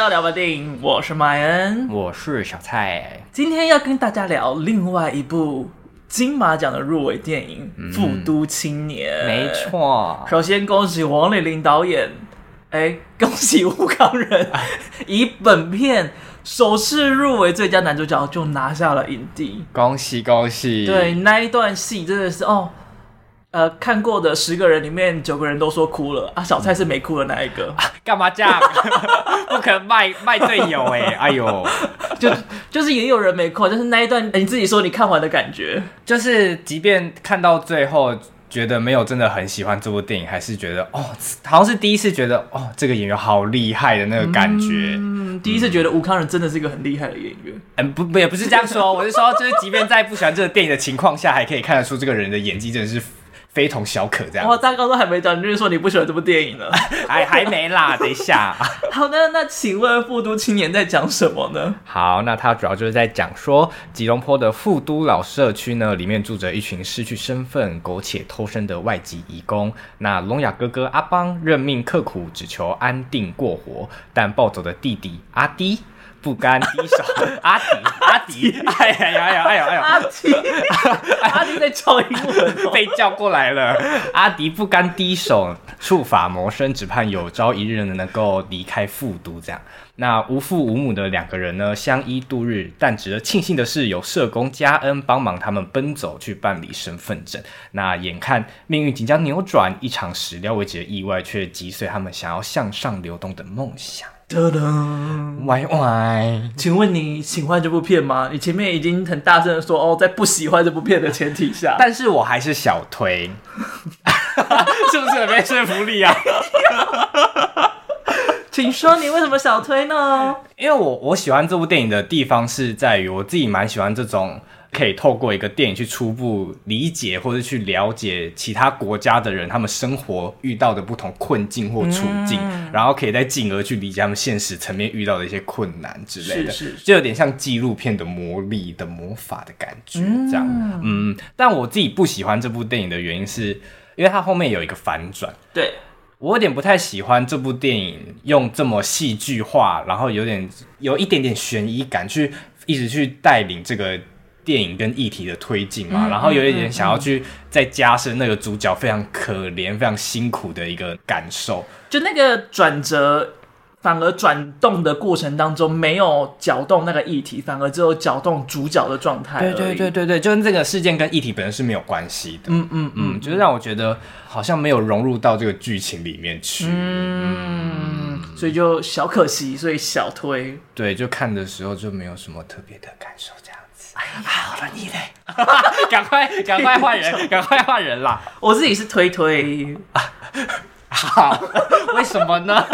到聊吧电影，我是麦恩，我是小蔡。今天要跟大家聊另外一部金马奖的入围电影《富都青年》。嗯、没错，首先恭喜王丽玲导演，哎，恭喜吴康仁，以本片首次入围最佳男主角就拿下了影帝，恭喜恭喜！对，那一段戏真的是哦。呃，看过的十个人里面，九个人都说哭了啊！小蔡是没哭的那一个，干、啊、嘛这样？不可能卖卖队友哎！哎呦，就就是也有人没哭，就是那一段你自己说你看完的感觉，就是即便看到最后，觉得没有真的很喜欢这部电影，还是觉得哦，好像是第一次觉得哦，这个演员好厉害的那个感觉。嗯，第一次觉得吴康仁真的是一个很厉害的演员。嗯，不不也不是这样说，我是说，就是即便在不喜欢这个电影的情况下，还可以看得出这个人的演技真的是。非同小可，这样。我，大纲都还没讲，你就是说你不喜欢这部电影了？还还没啦，等一下。好的，那请问《富都青年》在讲什么呢？好，那它主要就是在讲说，吉隆坡的富都老社区呢，里面住着一群失去身份、苟且偷生的外籍移工。那聋哑哥哥阿邦认命刻苦，只求安定过活，但暴走的弟弟阿滴。不甘低手，阿迪，阿迪，哎呀呀呀，哎呀哎呀，阿迪，阿迪在教英文，被叫过来了。阿迪不甘低手，触法谋生，只盼有朝一日能够离开富都。这样，那无父无母的两个人呢，相依度日。但值得庆幸的是，有社工加恩帮忙他们奔走去办理身份证。那眼看命运即将扭转，一场始料未及的意外却击碎他们想要向上流动的梦想。噔噔，歪歪，请问你喜欢这部片吗？你前面已经很大声的说哦，在不喜欢这部片的前提下，但是我还是小推，是不是没说服力啊？请说你为什么小推呢？因为我我喜欢这部电影的地方是在于我自己蛮喜欢这种。可以透过一个电影去初步理解或者去了解其他国家的人，他们生活遇到的不同困境或处境，嗯、然后可以再进而去理解他们现实层面遇到的一些困难之类的，是是是，就有点像纪录片的魔力的魔法的感觉，这样。嗯，嗯，但我自己不喜欢这部电影的原因是，因为它后面有一个反转。对，我有点不太喜欢这部电影用这么戏剧化，然后有点有一点点悬疑感，去一直去带领这个。电影跟议题的推进嘛，然后有一点想要去再加深那个主角非常可怜、非常辛苦的一个感受。就那个转折，反而转动的过程当中没有搅动那个议题，反而只有搅动主角的状态。对对对对对，就跟这个事件跟议题本身是没有关系的。嗯嗯嗯，就是让我觉得好像没有融入到这个剧情里面去。嗯，嗯，所以就小可惜，所以小推。对，就看的时候就没有什么特别的感受。好了，你嘞？赶快，赶快换人，赶快换人啦！我自己是推推，好，为什么呢？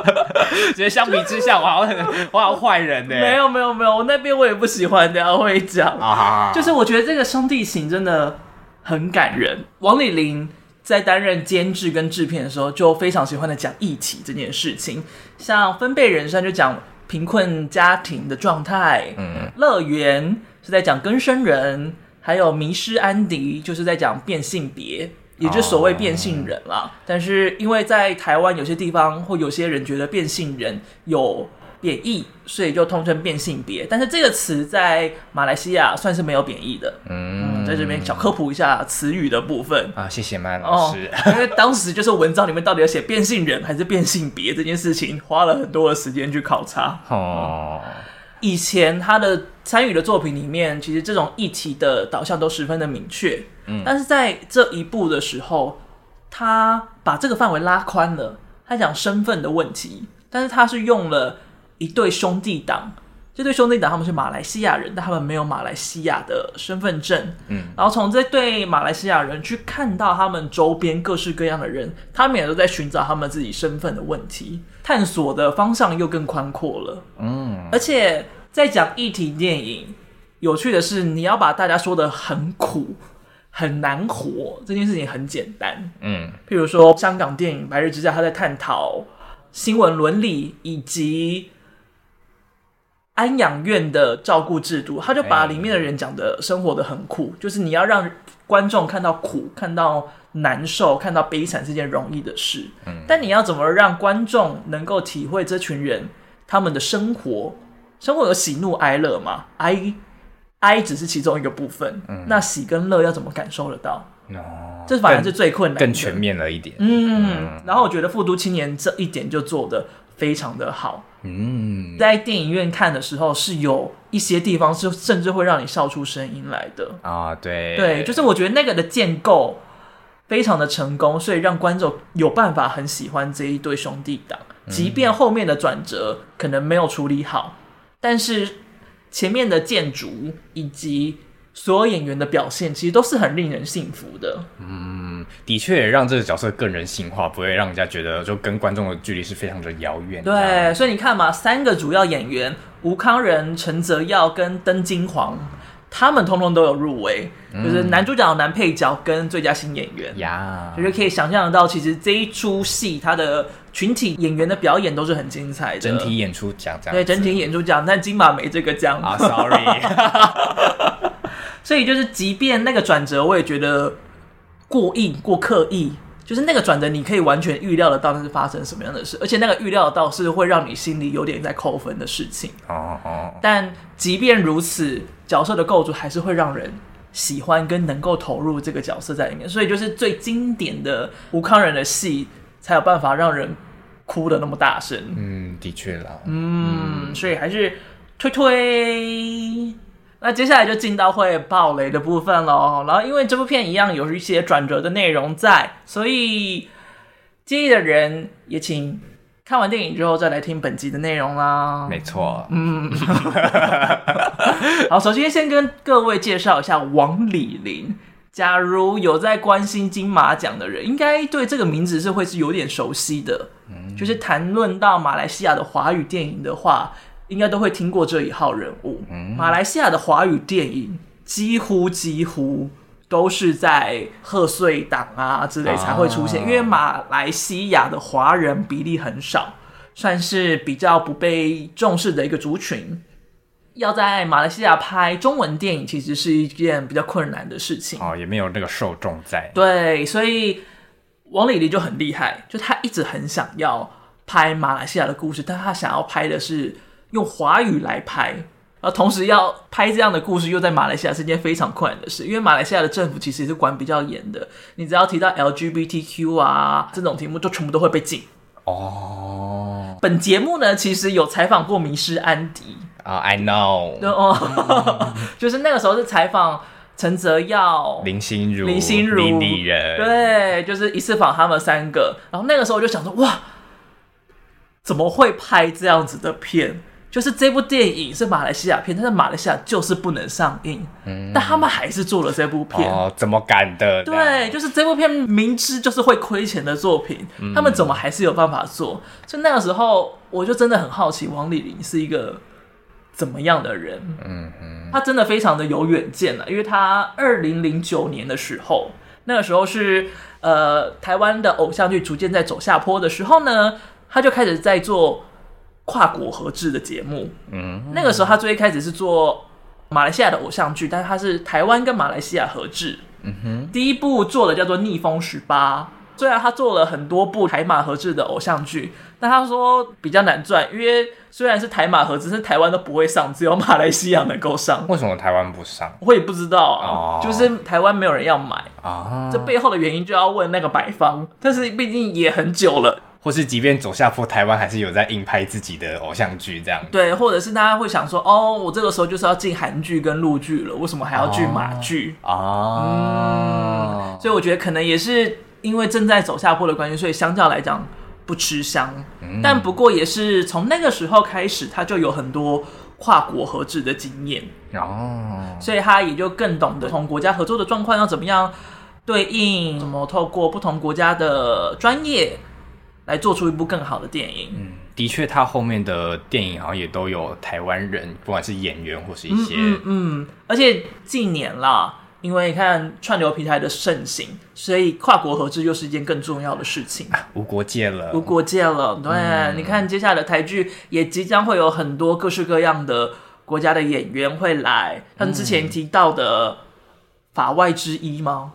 觉得相比之下，我好像我好坏人呢。没有，没有，没有，我那边我也不喜欢的，我会讲啊。就是我觉得这个兄弟情真的很感人。王丽玲在担任监制跟制片的时候，就非常喜欢的讲义气这件事情，像分贝人生就讲贫困家庭的状态，嗯，乐园。是在讲更生人，还有迷失安迪，就是在讲变性别，也就是所谓变性人啦。Oh. 但是因为在台湾有些地方或有些人觉得变性人有贬义，所以就通称变性别。但是这个词在马来西亚算是没有贬义的。嗯，在这边小科普一下词语的部分啊，谢谢麦老师。Oh, 因为当时就是文章里面到底要写变性人还是变性别这件事情，花了很多的时间去考察。哦。Oh. 以前他的参与的作品里面，其实这种议题的导向都十分的明确。嗯，但是在这一步的时候，他把这个范围拉宽了。他讲身份的问题，但是他是用了一对兄弟党。这对兄弟党他们是马来西亚人，但他们没有马来西亚的身份证。嗯，然后从这对马来西亚人去看到他们周边各式各样的人，他们也都在寻找他们自己身份的问题。探索的方向又更宽阔了，嗯，而且在讲议题电影，有趣的是，你要把大家说的很苦、很难活，这件事情很简单，嗯，譬如说香港电影《白日之下》，他在探讨新闻伦理以及安养院的照顾制度，他就把里面的人讲的生活的很苦，就是你要让观众看到苦，看到。难受，看到悲惨是件容易的事，嗯，但你要怎么让观众能够体会这群人他们的生活，生活有喜怒哀乐嘛，哀哀只是其中一个部分，嗯、那喜跟乐要怎么感受得到？哦，这反而是最困难的，更全面了一点。嗯，嗯然后我觉得《复读青年》这一点就做的非常的好。嗯，在电影院看的时候，是有一些地方是甚至会让你笑出声音来的。啊。对，对，就是我觉得那个的建构非常的成功，所以让观众有办法很喜欢这一对兄弟档，即便后面的转折可能没有处理好，但是前面的建筑以及。所有演员的表现其实都是很令人信服的。嗯，的确也让这个角色更人性化，不会让人家觉得就跟观众的距离是非常的遥远。对，所以你看嘛，三个主要演员吴康仁、陈泽耀跟登金煌，他们通通都有入围，嗯、就是男主角、男配角跟最佳新演员。呀，就是可以想象得到，其实这一出戏它的群体演员的表演都是很精彩的。整体演出奖这样。对，整体演出奖，但金马没这个奖。啊，sorry。所以就是，即便那个转折，我也觉得过硬、过刻意。就是那个转折，你可以完全预料得到那是发生什么样的事，而且那个预料得到是会让你心里有点在扣分的事情。哦哦。但即便如此，角色的构筑还是会让人喜欢跟能够投入这个角色在里面。所以就是最经典的吴康仁的戏，才有办法让人哭的那么大声。嗯，的确啦。嗯，嗯，所以还是推推。那接下来就进到会爆雷的部分喽。然后因为这部片一样有一些转折的内容在，所以介意的人也请看完电影之后再来听本集的内容啦。没错，嗯。好，首先先跟各位介绍一下王礼霖。假如有在关心金马奖的人，应该对这个名字是会是有点熟悉的。嗯，就是谈论到马来西亚的华语电影的话。应该都会听过这一号人物。嗯、马来西亚的华语电影几乎几乎都是在贺岁档啊之类才会出现，啊、因为马来西亚的华人比例很少，算是比较不被重视的一个族群。要在马来西亚拍中文电影，其实是一件比较困难的事情。哦，也没有那个受众在。对，所以王礼霖就很厉害，就他一直很想要拍马来西亚的故事，但他想要拍的是。用华语来拍，而同时要拍这样的故事，又在马来西亚是件非常困难的事，因为马来西亚的政府其实也是管比较严的，你只要提到 LGBTQ 啊这种题目，就全部都会被禁。哦，本节目呢，其实有采访过迷失安狄啊、uh,，I know，哦，就是那个时候是采访陈泽耀、林心如、林心如、李李仁，对，就是一次访他们三个，然后那个时候我就想说，哇，怎么会拍这样子的片？就是这部电影是马来西亚片，但是马来西亚就是不能上映，嗯、但他们还是做了这部片。哦，怎么敢的？对，就是这部片明知就是会亏钱的作品，嗯、他们怎么还是有办法做？所以那个时候，我就真的很好奇，王丽玲是一个怎么样的人？嗯嗯，他真的非常的有远见了，因为他二零零九年的时候，那个时候是呃台湾的偶像剧逐渐在走下坡的时候呢，他就开始在做。跨国合制的节目，嗯，那个时候他最一开始是做马来西亚的偶像剧，但是他是台湾跟马来西亚合制，嗯哼，第一部做的叫做《逆风十八》，虽然他做了很多部台马合制的偶像剧，但他说比较难赚，因为虽然是台马合制，是台湾都不会上，只有马来西亚能够上。为什么台湾不上？我也不知道啊，哦、就是台湾没有人要买啊，这背后的原因就要问那个买方，但是毕竟也很久了。或是即便走下坡，台湾还是有在硬拍自己的偶像剧这样。对，或者是大家会想说，哦，我这个时候就是要进韩剧跟陆剧了，为什么还要去马剧啊？哦嗯、所以我觉得可能也是因为正在走下坡的关系，所以相较来讲不吃香。嗯、但不过也是从那个时候开始，他就有很多跨国合制的经验哦，所以他也就更懂得同国家合作的状况要怎么样对应，怎么透过不同国家的专业。来做出一部更好的电影。嗯，的确，他后面的电影好像也都有台湾人，不管是演员或是一些，嗯，嗯，嗯，而且近年啦，因为你看串流平台的盛行，所以跨国合制又是一件更重要的事情。啊，无国界了，无国界了。对，嗯，你看接下来的台剧也即将会有很多各式各样的国家的演员会来，像之前提到的《法外之一》吗？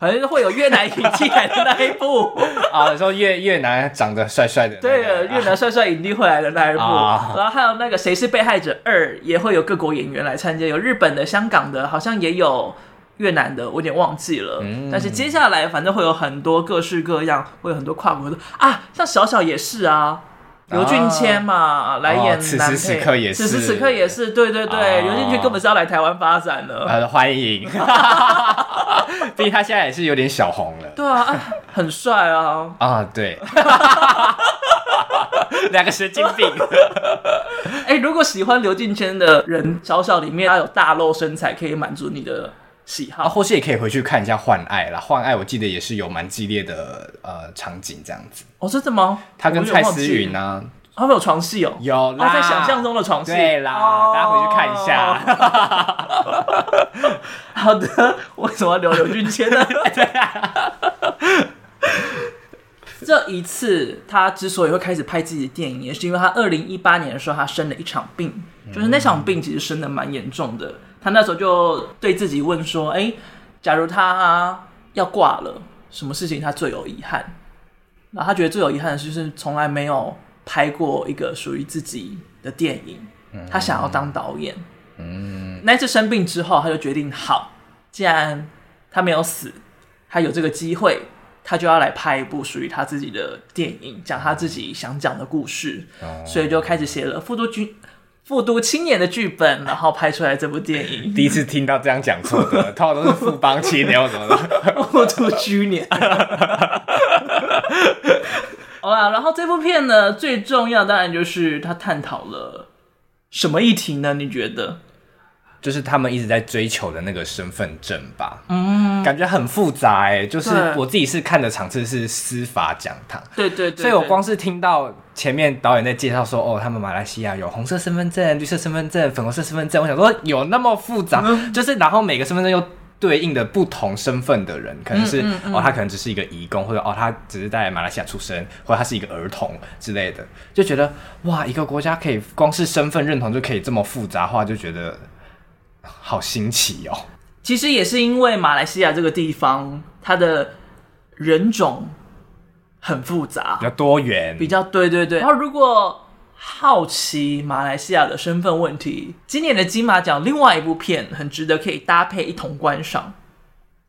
反正会有越南引进来的那一部。啊，说越越南长得帅帅的，对，越南帅帅引进回来的那一部，啊、然后还有那个谁是被害者二，也会有各国演员来参加，有日本的、香港的，好像也有越南的，我有点忘记了。嗯、但是接下来反正会有很多各式各样，会有很多跨国的。啊，像小小也是啊。刘俊谦嘛，啊、来演此时此刻也是，此时此刻也是，对对对，刘俊谦根本是要来台湾发展的，呃，欢迎，毕竟他现在也是有点小红了，对啊，很帅啊，啊，对，两个神经病，哎、欸，如果喜欢刘俊谦的人，小小里面他有大露身材，可以满足你的。喜好，或是也可以回去看一下《幻爱》啦，《幻爱》我记得也是有蛮激烈的呃场景这样子。哦，真的吗？他跟蔡思芸呢，他们有床戏哦，有啦，在想象中的床戏，对啦，大家回去看一下。好的，为什么要留刘俊谦呢？对啊，这一次他之所以会开始拍自己的电影，也是因为他二零一八年的时候他生了一场病，就是那场病其实生的蛮严重的。他那时候就对自己问说：“哎，假如他要挂了，什么事情他最有遗憾？”然后他觉得最有遗憾的就是从来没有拍过一个属于自己的电影。他想要当导演。嗯，那次生病之后，他就决定：好，既然他没有死，他有这个机会，他就要来拍一部属于他自己的电影，讲他自己想讲的故事。所以就开始写了《复读君》。富都青年的剧本，然后拍出来这部电影。第一次听到这样讲错的，通常都是富邦青年或什么的。复读居年。好啦，然后这部片呢，最重要当然就是它探讨了什么议题呢？你觉得？就是他们一直在追求的那个身份证吧，嗯，感觉很复杂哎、欸。就是我自己是看的场次是司法讲堂，对对对，所以我光是听到前面导演在介绍说，哦，他们马来西亚有红色身份证、绿色身份证、粉红色身份证，我想说有那么复杂？嗯、就是然后每个身份证又对应的不同身份的人，可能是、嗯嗯嗯、哦，他可能只是一个移工，或者哦，他只是在马来西亚出生，或者他是一个儿童之类的，就觉得哇，一个国家可以光是身份认同就可以这么复杂化，就觉得。好新奇哦！其实也是因为马来西亚这个地方，它的人种很复杂，比较多元，比较对对对。然后如果好奇马来西亚的身份问题，今年的金马奖另外一部片很值得可以搭配一同观赏，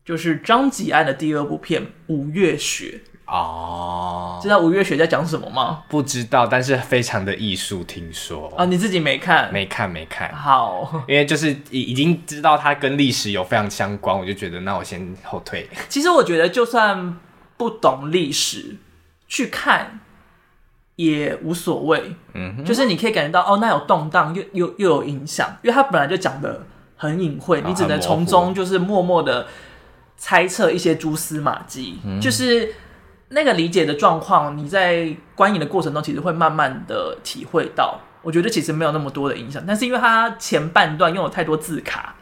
就是张吉安的第二部片《五月雪》。哦，知道五月雪在讲什么吗？不知道，但是非常的艺术。听说啊，你自己没看？没看，没看。好，因为就是已已经知道它跟历史有非常相关，我就觉得那我先后退。其实我觉得，就算不懂历史，去看也无所谓。嗯哼，就是你可以感觉到哦，那有动荡，又又又有影响，因为它本来就讲的很隐晦，你只能从中就是默默的猜测一些蛛丝马迹，嗯、就是。那个理解的状况，你在观影的过程中，其实会慢慢的体会到。我觉得其实没有那么多的影响，但是因为它前半段用了太多字卡，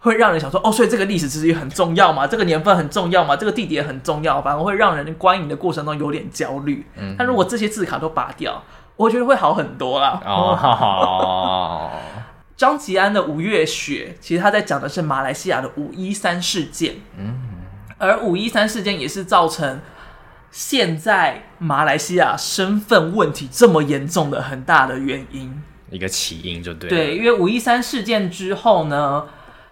会让人想说，哦，所以这个历史其实也很重要嘛，这个年份很重要嘛，这个地点很重要，反而会让人观影的过程中有点焦虑。嗯，但如果这些字卡都拔掉，我觉得会好很多啦。哦，张吉安的《五月雪》，其实他在讲的是马来西亚的五一三事件。嗯，而五一三事件也是造成。现在马来西亚身份问题这么严重的很大的原因，一个起因就对。对，因为五一三事件之后呢，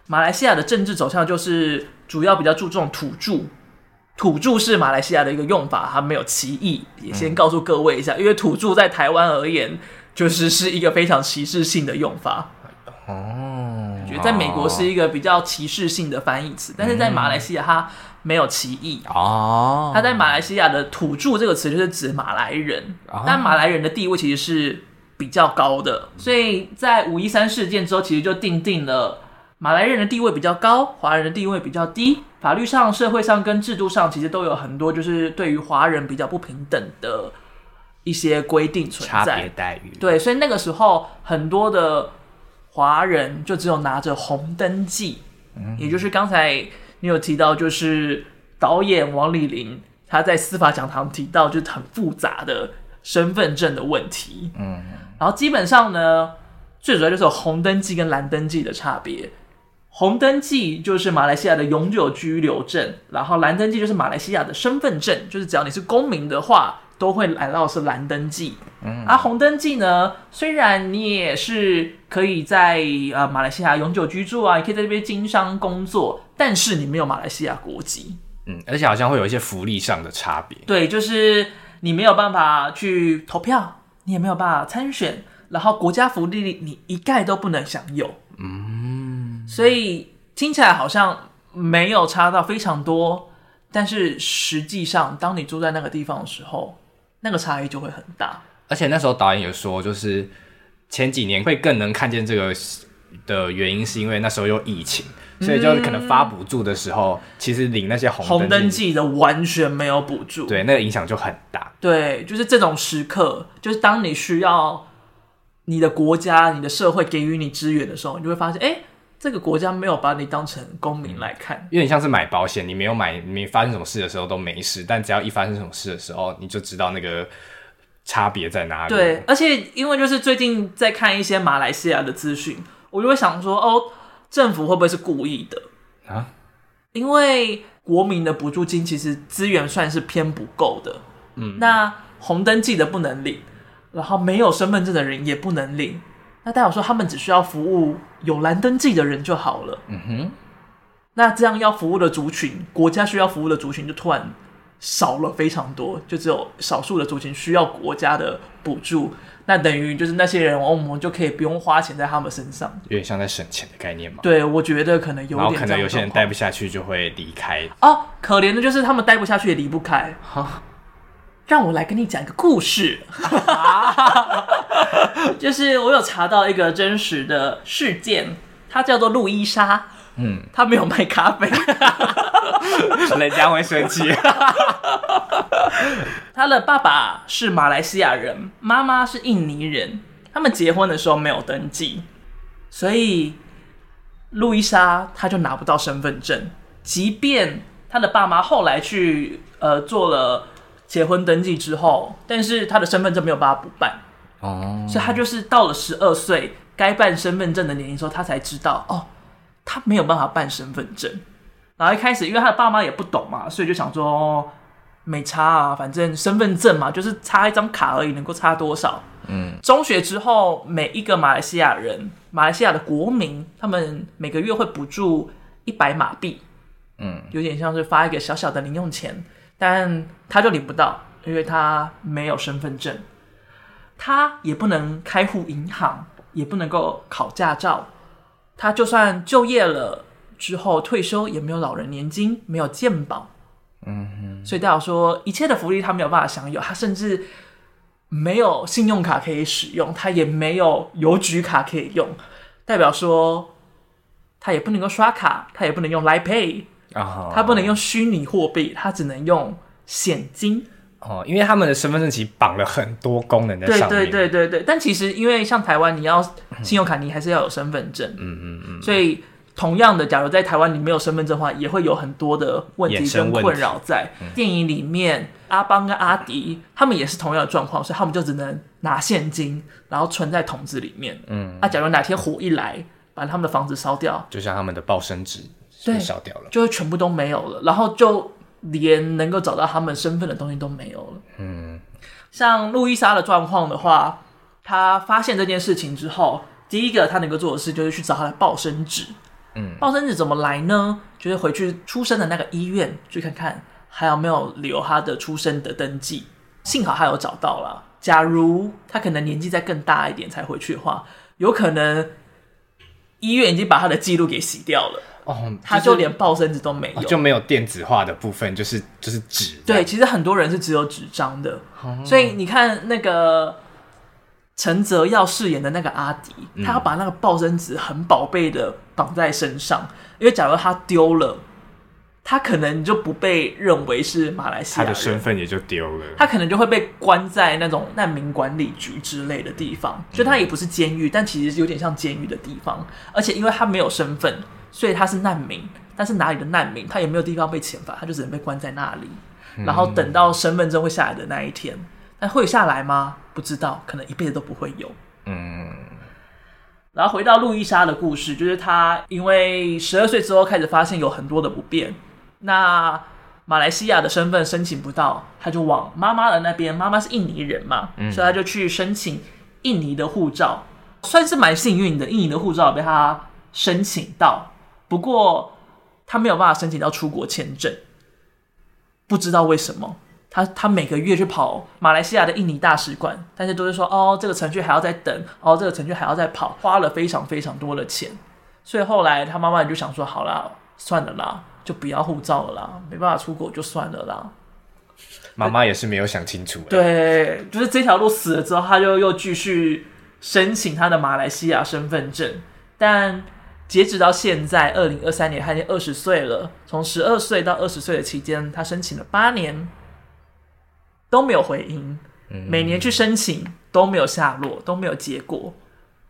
马来西亚的政治走向就是主要比较注重土著，土著是马来西亚的一个用法，它没有歧义，也先告诉各位一下，嗯、因为土著在台湾而言，就是是一个非常歧视性的用法。哦，觉得在美国是一个比较歧视性的翻译词，但是在马来西亚它。没有歧义。哦，他在马来西亚的土著这个词就是指马来人，哦、但马来人的地位其实是比较高的，所以在五一三事件之后，其实就定定了马来人的地位比较高，华人的地位比较低，法律上、社会上跟制度上其实都有很多就是对于华人比较不平等的一些规定存在，差别待遇。对，所以那个时候很多的华人就只有拿着红登记，嗯、也就是刚才。你有提到，就是导演王丽玲，他在司法讲堂提到，就是很复杂的身份证的问题。嗯，然后基本上呢，最主要就是有红登记跟蓝登记的差别。红登记就是马来西亚的永久居留证，然后蓝登记就是马来西亚的身份证，就是只要你是公民的话，都会来到是蓝登记。嗯，而红登记呢，虽然你也是可以在呃马来西亚永久居住啊，也可以在这边经商工作，但是你没有马来西亚国籍。嗯，而且好像会有一些福利上的差别。对，就是你没有办法去投票，你也没有办法参选，然后国家福利你一概都不能享有。嗯，所以听起来好像没有差到非常多，但是实际上，当你住在那个地方的时候，那个差异就会很大。而且那时候导演也说，就是前几年会更能看见这个的原因，是因为那时候有疫情，所以就可能发补助的时候，嗯、其实领那些红红登记的完全没有补助，对，那个影响就很大。对，就是这种时刻，就是当你需要。你的国家、你的社会给予你支援的时候，你就会发现，哎、欸，这个国家没有把你当成公民来看，有点像是买保险，你没有买，你没发生什么事的时候都没事，但只要一发生什么事的时候，你就知道那个差别在哪里。对，而且因为就是最近在看一些马来西亚的资讯，我就会想说，哦，政府会不会是故意的啊？因为国民的补助金其实资源算是偏不够的，嗯，那红灯记的不能领。然后没有身份证的人也不能领，那代表说他们只需要服务有蓝登记的人就好了。嗯哼，那这样要服务的族群，国家需要服务的族群就突然少了非常多，就只有少数的族群需要国家的补助。那等于就是那些人，我们就可以不用花钱在他们身上，有点像在省钱的概念嘛。对，我觉得可能有点。然后可能有些人待不下去就会离开。哦，可怜的就是他们待不下去也离不开。让我来跟你讲一个故事，就是我有查到一个真实的事件，它叫做路易莎。嗯，他没有卖咖啡，人家会生气。他的爸爸是马来西亚人，妈妈是印尼人，他们结婚的时候没有登记，所以路易莎他就拿不到身份证，即便他的爸妈后来去呃做了。结婚登记之后，但是他的身份证没有办法补办，哦，oh. 所以他就是到了十二岁该办身份证的年龄时候，他才知道哦，他没有办法办身份证。然后一开始，因为他的爸妈也不懂嘛，所以就想说，哦，没差啊，反正身份证嘛，就是插一张卡而已，能够差多少？嗯。中学之后，每一个马来西亚人，马来西亚的国民，他们每个月会补助一百马币，嗯，有点像是发一个小小的零用钱。但他就领不到，因为他没有身份证，他也不能开户银行，也不能够考驾照，他就算就业了之后退休，也没有老人年金，没有健保，嗯哼，所以代表说一切的福利他没有办法享有，他甚至没有信用卡可以使用，他也没有邮局卡可以用，代表说他也不能够刷卡，他也不能用 Line Pay。啊，他不能用虚拟货币，他只能用现金。哦，因为他们的身份证其实绑了很多功能在上面。对对对对对，但其实因为像台湾，你要信用卡，你还是要有身份证。嗯嗯嗯。所以同样的，假如在台湾你没有身份证的话，也会有很多的问题跟困扰在。电影里面，阿邦跟阿迪他们也是同样的状况，所以他们就只能拿现金，然后存在桶子里面。嗯。啊，假如哪天火一来，把他们的房子烧掉，就像他们的报生纸。对，烧掉了，就会全部都没有了，然后就连能够找到他们身份的东西都没有了。嗯，像路易莎的状况的话，她发现这件事情之后，第一个她能够做的事就是去找他的报生纸。嗯，报生纸怎么来呢？就是回去出生的那个医院去看看还有没有留她的出生的登记。幸好她有找到了。假如她可能年纪再更大一点才回去的话，有可能医院已经把他的记录给洗掉了。哦，就是、他就连报身纸都没有，就没有电子化的部分，就是就是纸。对，其实很多人是只有纸张的，哦、所以你看那个陈泽耀饰演的那个阿迪，嗯、他要把那个报身纸很宝贝的绑在身上，因为假如他丢了，他可能就不被认为是马来西亚人，他的身份也就丢了，他可能就会被关在那种难民管理局之类的地方，就他也不是监狱，但其实有点像监狱的地方，而且因为他没有身份。所以他是难民，但是哪里的难民，他也没有地方被遣返，他就只能被关在那里，嗯、然后等到身份证会下来的那一天，但会下来吗？不知道，可能一辈子都不会有。嗯，然后回到路易莎的故事，就是她因为十二岁之后开始发现有很多的不便，那马来西亚的身份申请不到，他就往妈妈的那边，妈妈是印尼人嘛，嗯、所以他就去申请印尼的护照，算是蛮幸运的，印尼的护照被他申请到，不过他没有办法申请到出国签证，不知道为什么。他他每个月去跑马来西亚的印尼大使馆，但是都是说哦，这个程序还要再等，哦，这个程序还要再跑，花了非常非常多的钱。所以后来他妈妈就想说，好啦，算了啦，就不要护照了啦，没办法出国就算了啦。妈妈也是没有想清楚。对，就是这条路死了之后，他就又继续申请他的马来西亚身份证。但截止到现在，二零二三年，他已经二十岁了。从十二岁到二十岁的期间，他申请了八年。都没有回音，每年去申请都没有下落，都没有结果，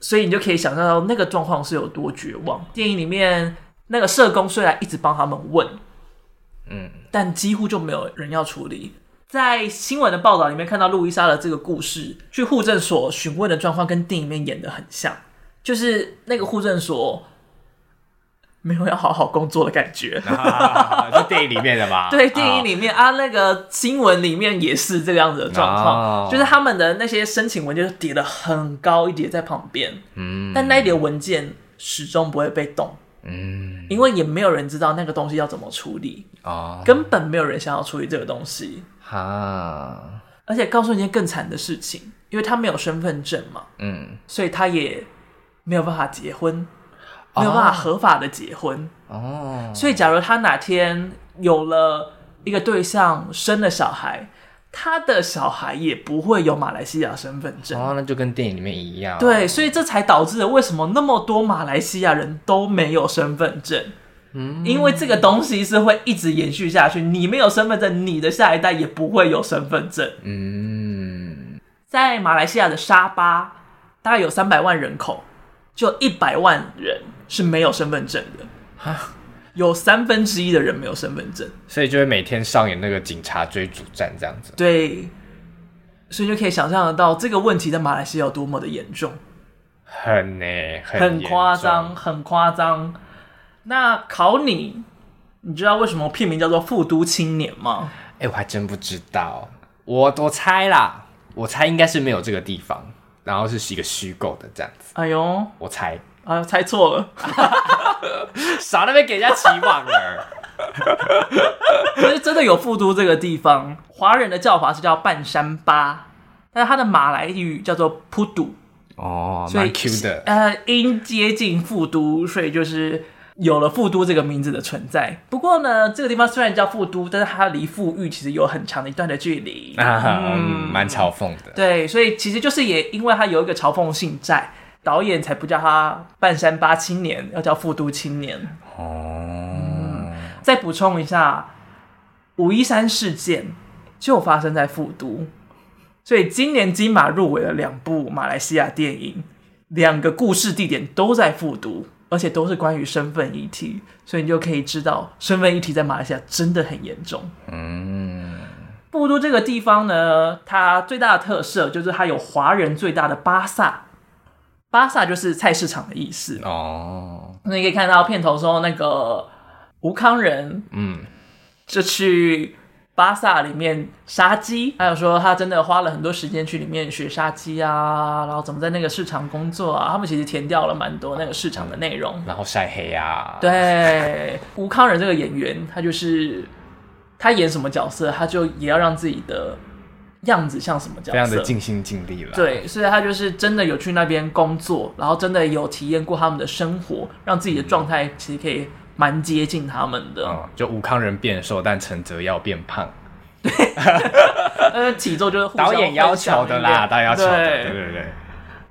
所以你就可以想象到那个状况是有多绝望。电影里面那个社工虽然一直帮他们问，嗯，但几乎就没有人要处理。在新闻的报道里面看到路易莎的这个故事，去户政所询问的状况跟电影里面演的很像，就是那个户政所。没有要好好工作的感觉，就电影里面的嘛。对，电影里面啊，那个新闻里面也是这个样子的状况，就是他们的那些申请文件就叠的很高一叠在旁边，嗯，但那一叠文件始终不会被动，嗯，因为也没有人知道那个东西要怎么处理，哦，根本没有人想要处理这个东西，哈，而且告诉你一件更惨的事情，因为他没有身份证嘛，嗯，所以他也没有办法结婚。没有办法合法的结婚。哦，所以假如他哪天有了一个对象，生了小孩，他的小孩也不会有马来西亚身份证哦，那就跟电影里面一样。对，所以这才导致了为什么那么多马来西亚人都没有身份证。嗯，因为这个东西是会一直延续下去，你没有身份证，你的下一代也不会有身份证。嗯，在马来西亚的沙巴，大概有三百万人口，就一百万人。是没有身份证的哈，有三分之一的人没有身份证，所以就会每天上演那个警察追逐战这样子。对，所以就可以想象得到这个问题在马来西亚有多么的严重，很呢，很夸张，很夸张。那考你，你知道为什么片名叫做《富都青年》吗？哎、欸，我还真不知道。我我猜啦，我猜应该是没有这个地方，然后是一个虚构的这样子。哎呦，我猜。啊，猜错了，少那边给人家期望了。其实真的有富都这个地方，华人的叫法是叫半山巴，但是它的马来语叫做普杜。哦，蛮 Q 的。呃，因接近富都，所以就是有了富都这个名字的存在。不过呢，这个地方虽然叫富都，但是它离富裕其实有很长的一段的距离。啊，嗯，蛮嘲讽的。对，所以其实就是也因为它有一个嘲讽性在。导演才不叫他半山八青年，要叫富都青年。哦、嗯，再补充一下，五一三事件就发生在富都，所以今年金马入围了两部马来西亚电影，两个故事地点都在富都，而且都是关于身份议题，所以你就可以知道身份议题在马来西亚真的很严重。嗯，富都这个地方呢，它最大的特色就是它有华人最大的巴萨。巴萨就是菜市场的意思哦。那你可以看到片头说那个吴康仁，嗯，就去巴萨里面杀鸡，还有说他真的花了很多时间去里面学杀鸡啊，然后怎么在那个市场工作啊。他们其实填掉了蛮多那个市场的内容，嗯，然后晒黑啊。对，吴康仁这个演员，他就是他演什么角色，他就也要让自己的。样子像什么角色？非常的尽心尽力了。对，所以他就是真的有去那边工作，然后真的有体验过他们的生活，让自己的状态其实可以蛮接近他们的。嗯、就武康人变瘦，但陈泽耀变胖。对，呃，体重就是 导演要求的啦，导演要求的。对对对对。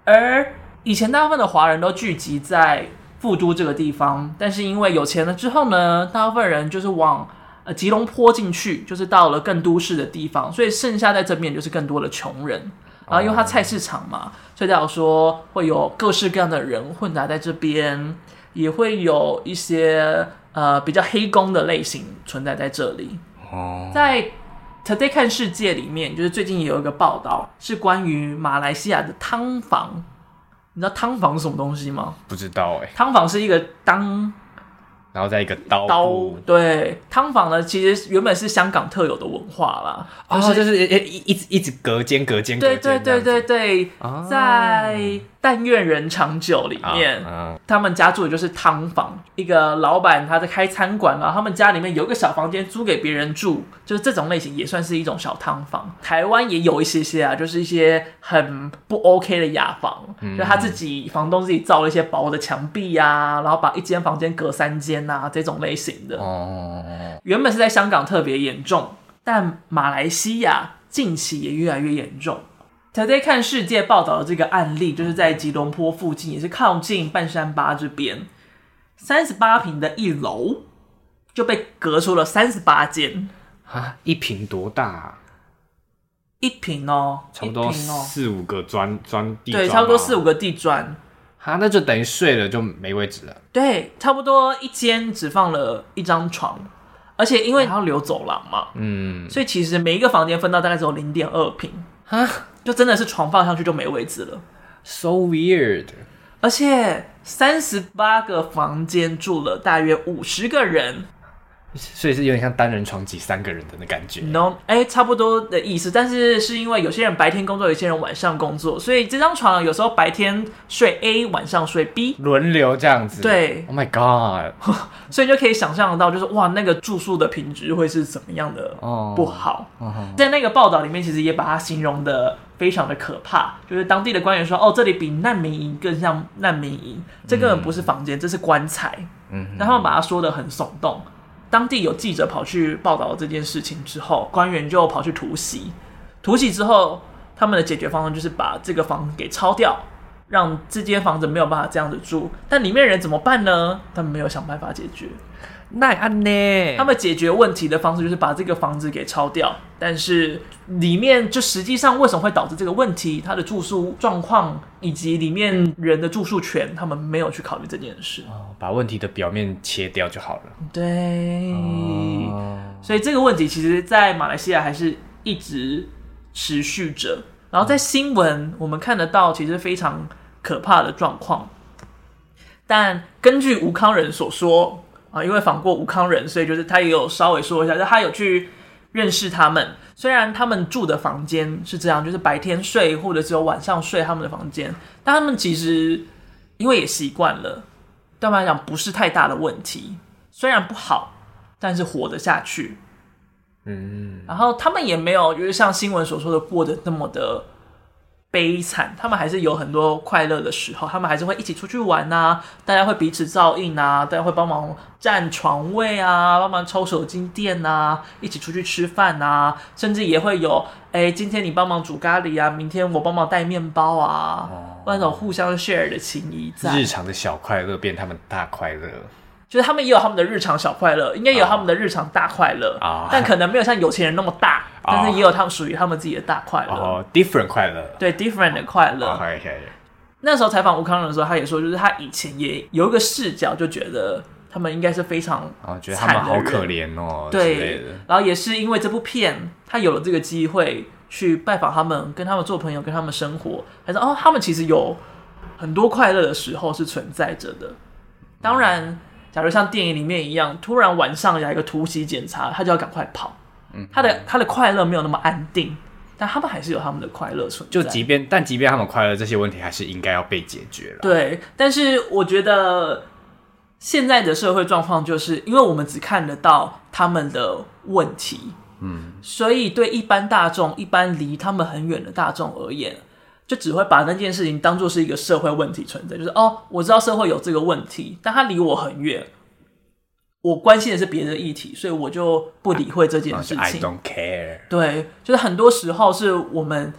而以前大部分的华人都聚集在富都这个地方，但是因为有钱了之后呢，大部分人就是往。呃，吉隆坡进去就是到了更都市的地方，所以剩下在这边就是更多的穷人。然后因为它菜市场嘛，所以假如说会有各式各样的人混杂在这边，也会有一些呃比较黑工的类型存在在这里。哦，在 Today 看世界里面，就是最近也有一个报道，是关于马来西亚的汤房你知道汤房是什么东西吗？不知道哎、欸。汤房是一个当。然后再一个刀，刀对汤房呢，其实原本是香港特有的文化啦，哦，就是一一一直一直隔间隔间，对对对对对，哦、在。但愿人长久里面，oh, uh. 他们家住的就是汤房。一个老板他在开餐馆，然后他们家里面有一个小房间租给别人住，就是这种类型也算是一种小汤房。台湾也有一些些啊，就是一些很不 OK 的雅房，嗯、就他自己房东自己造了一些薄的墙壁啊，然后把一间房间隔三间啊，这种类型的。哦，oh. 原本是在香港特别严重，但马来西亚近期也越来越严重。Today 看世界报道的这个案例，就是在吉隆坡附近，也是靠近半山巴这边，三十八平的一楼就被隔出了三十八间啊！一平多大啊？一平哦，差不多四五个砖砖地砖，对，差不多四五个地砖啊，那就等于睡了就没位置了。对，差不多一间只放了一张床，而且因为它要留走廊嘛，嗯，所以其实每一个房间分到大概只有零点二平啊。就真的是床放上去就没位置了，so weird。而且三十八个房间住了大约五十个人。所以是有点像单人床挤三个人的那感觉。No，哎、欸，差不多的意思。但是是因为有些人白天工作，有些人晚上工作，所以这张床有时候白天睡 A，晚上睡 B，轮流这样子。对，Oh my God！所以就可以想象得到，就是哇，那个住宿的品质会是怎么样的不好。Oh. Oh. 在那个报道里面，其实也把它形容的非常的可怕。就是当地的官员说，哦，这里比难民营更像难民营，这根本不是房间，这是棺材。嗯，然后他们把它说的很耸动。当地有记者跑去报道这件事情之后，官员就跑去突袭。突袭之后，他们的解决方案就是把这个房给抄掉，让这间房子没有办法这样子住。但里面人怎么办呢？他们没有想办法解决。那安呢？他们解决问题的方式就是把这个房子给抄掉，但是里面就实际上为什么会导致这个问题？他的住宿状况以及里面人的住宿权，他们没有去考虑这件事。哦，把问题的表面切掉就好了。对，哦，所以这个问题其实，在马来西亚还是一直持续着。然后在新闻我们看得到，其实非常可怕的状况。但根据吴康仁所说。啊，因为访过吴康仁，所以就是他也有稍微说一下，就他有去认识他们。虽然他们住的房间是这样，就是白天睡或者只有晚上睡他们的房间，但他们其实因为也习惯了，对他们来讲不是太大的问题。虽然不好，但是活得下去。嗯，然后他们也没有就是像新闻所说的过得那么的。悲惨，他们还是有很多快乐的时候，他们还是会一起出去玩啊，大家会彼此照应啊，大家会帮忙占床位啊，帮忙抽手巾垫啊，一起出去吃饭啊，甚至也会有，哎，今天你帮忙煮咖喱啊，明天我帮忙带面包啊，哦、那种互相 share 的情谊在，日常的小快乐变他们大快乐。就是他们也有他们的日常小快乐，应该也有他们的日常大快乐啊，但可能没有像有钱人那么大，但是也有他们属于他们自己的大快乐。哦，different 快乐，对，different 的快乐。那时候采访吴康仁的时候，他也说，就是他以前也有一个视角，就觉得他们应该是非常啊，觉得他们好可怜哦，对。然后也是因为这部片，他有了这个机会去拜访他们，跟他们做朋友，跟他们生活，还是哦，他们其实有很多快乐的时候是存在着的。当然。假如像电影里面一样，突然晚上来一个突袭检查，他就要赶快跑。嗯，他的他的快乐没有那么安定，但他们还是有他们的快乐存在。就即便但即便他们快乐，这些问题还是应该要被解决了。对，但是我觉得现在的社会状况就是，因为我们只看得到他们的问题，嗯，所以对一般大众、一般离他们很远的大众而言。就只会把那件事情当做是一个社会问题存在，就是哦，我知道社会有这个问题，但它离我很远，我关心的是别的议题，所以我就不理会这件事情。I don't care。对，就是很多时候是我们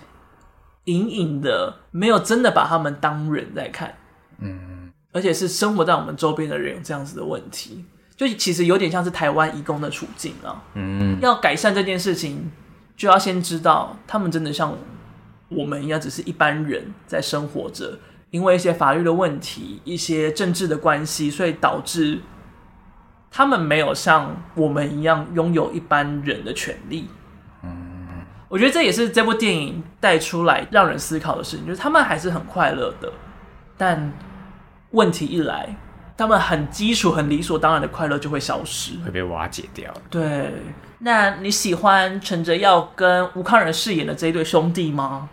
隐隐的没有真的把他们当人在看，嗯，而且是生活在我们周边的人有这样子的问题，就其实有点像是台湾移工的处境啊，嗯，要改善这件事情，就要先知道他们真的像。我们应该只是一般人在生活着，因为一些法律的问题、一些政治的关系，所以导致他们没有像我们一样拥有一般人的权利。嗯，我觉得这也是这部电影带出来让人思考的事情，就是他们还是很快乐的，但问题一来，他们很基础、很理所当然的快乐就会消失，会被瓦解掉。对，那你喜欢陈哲耀跟吴康仁饰演的这一对兄弟吗？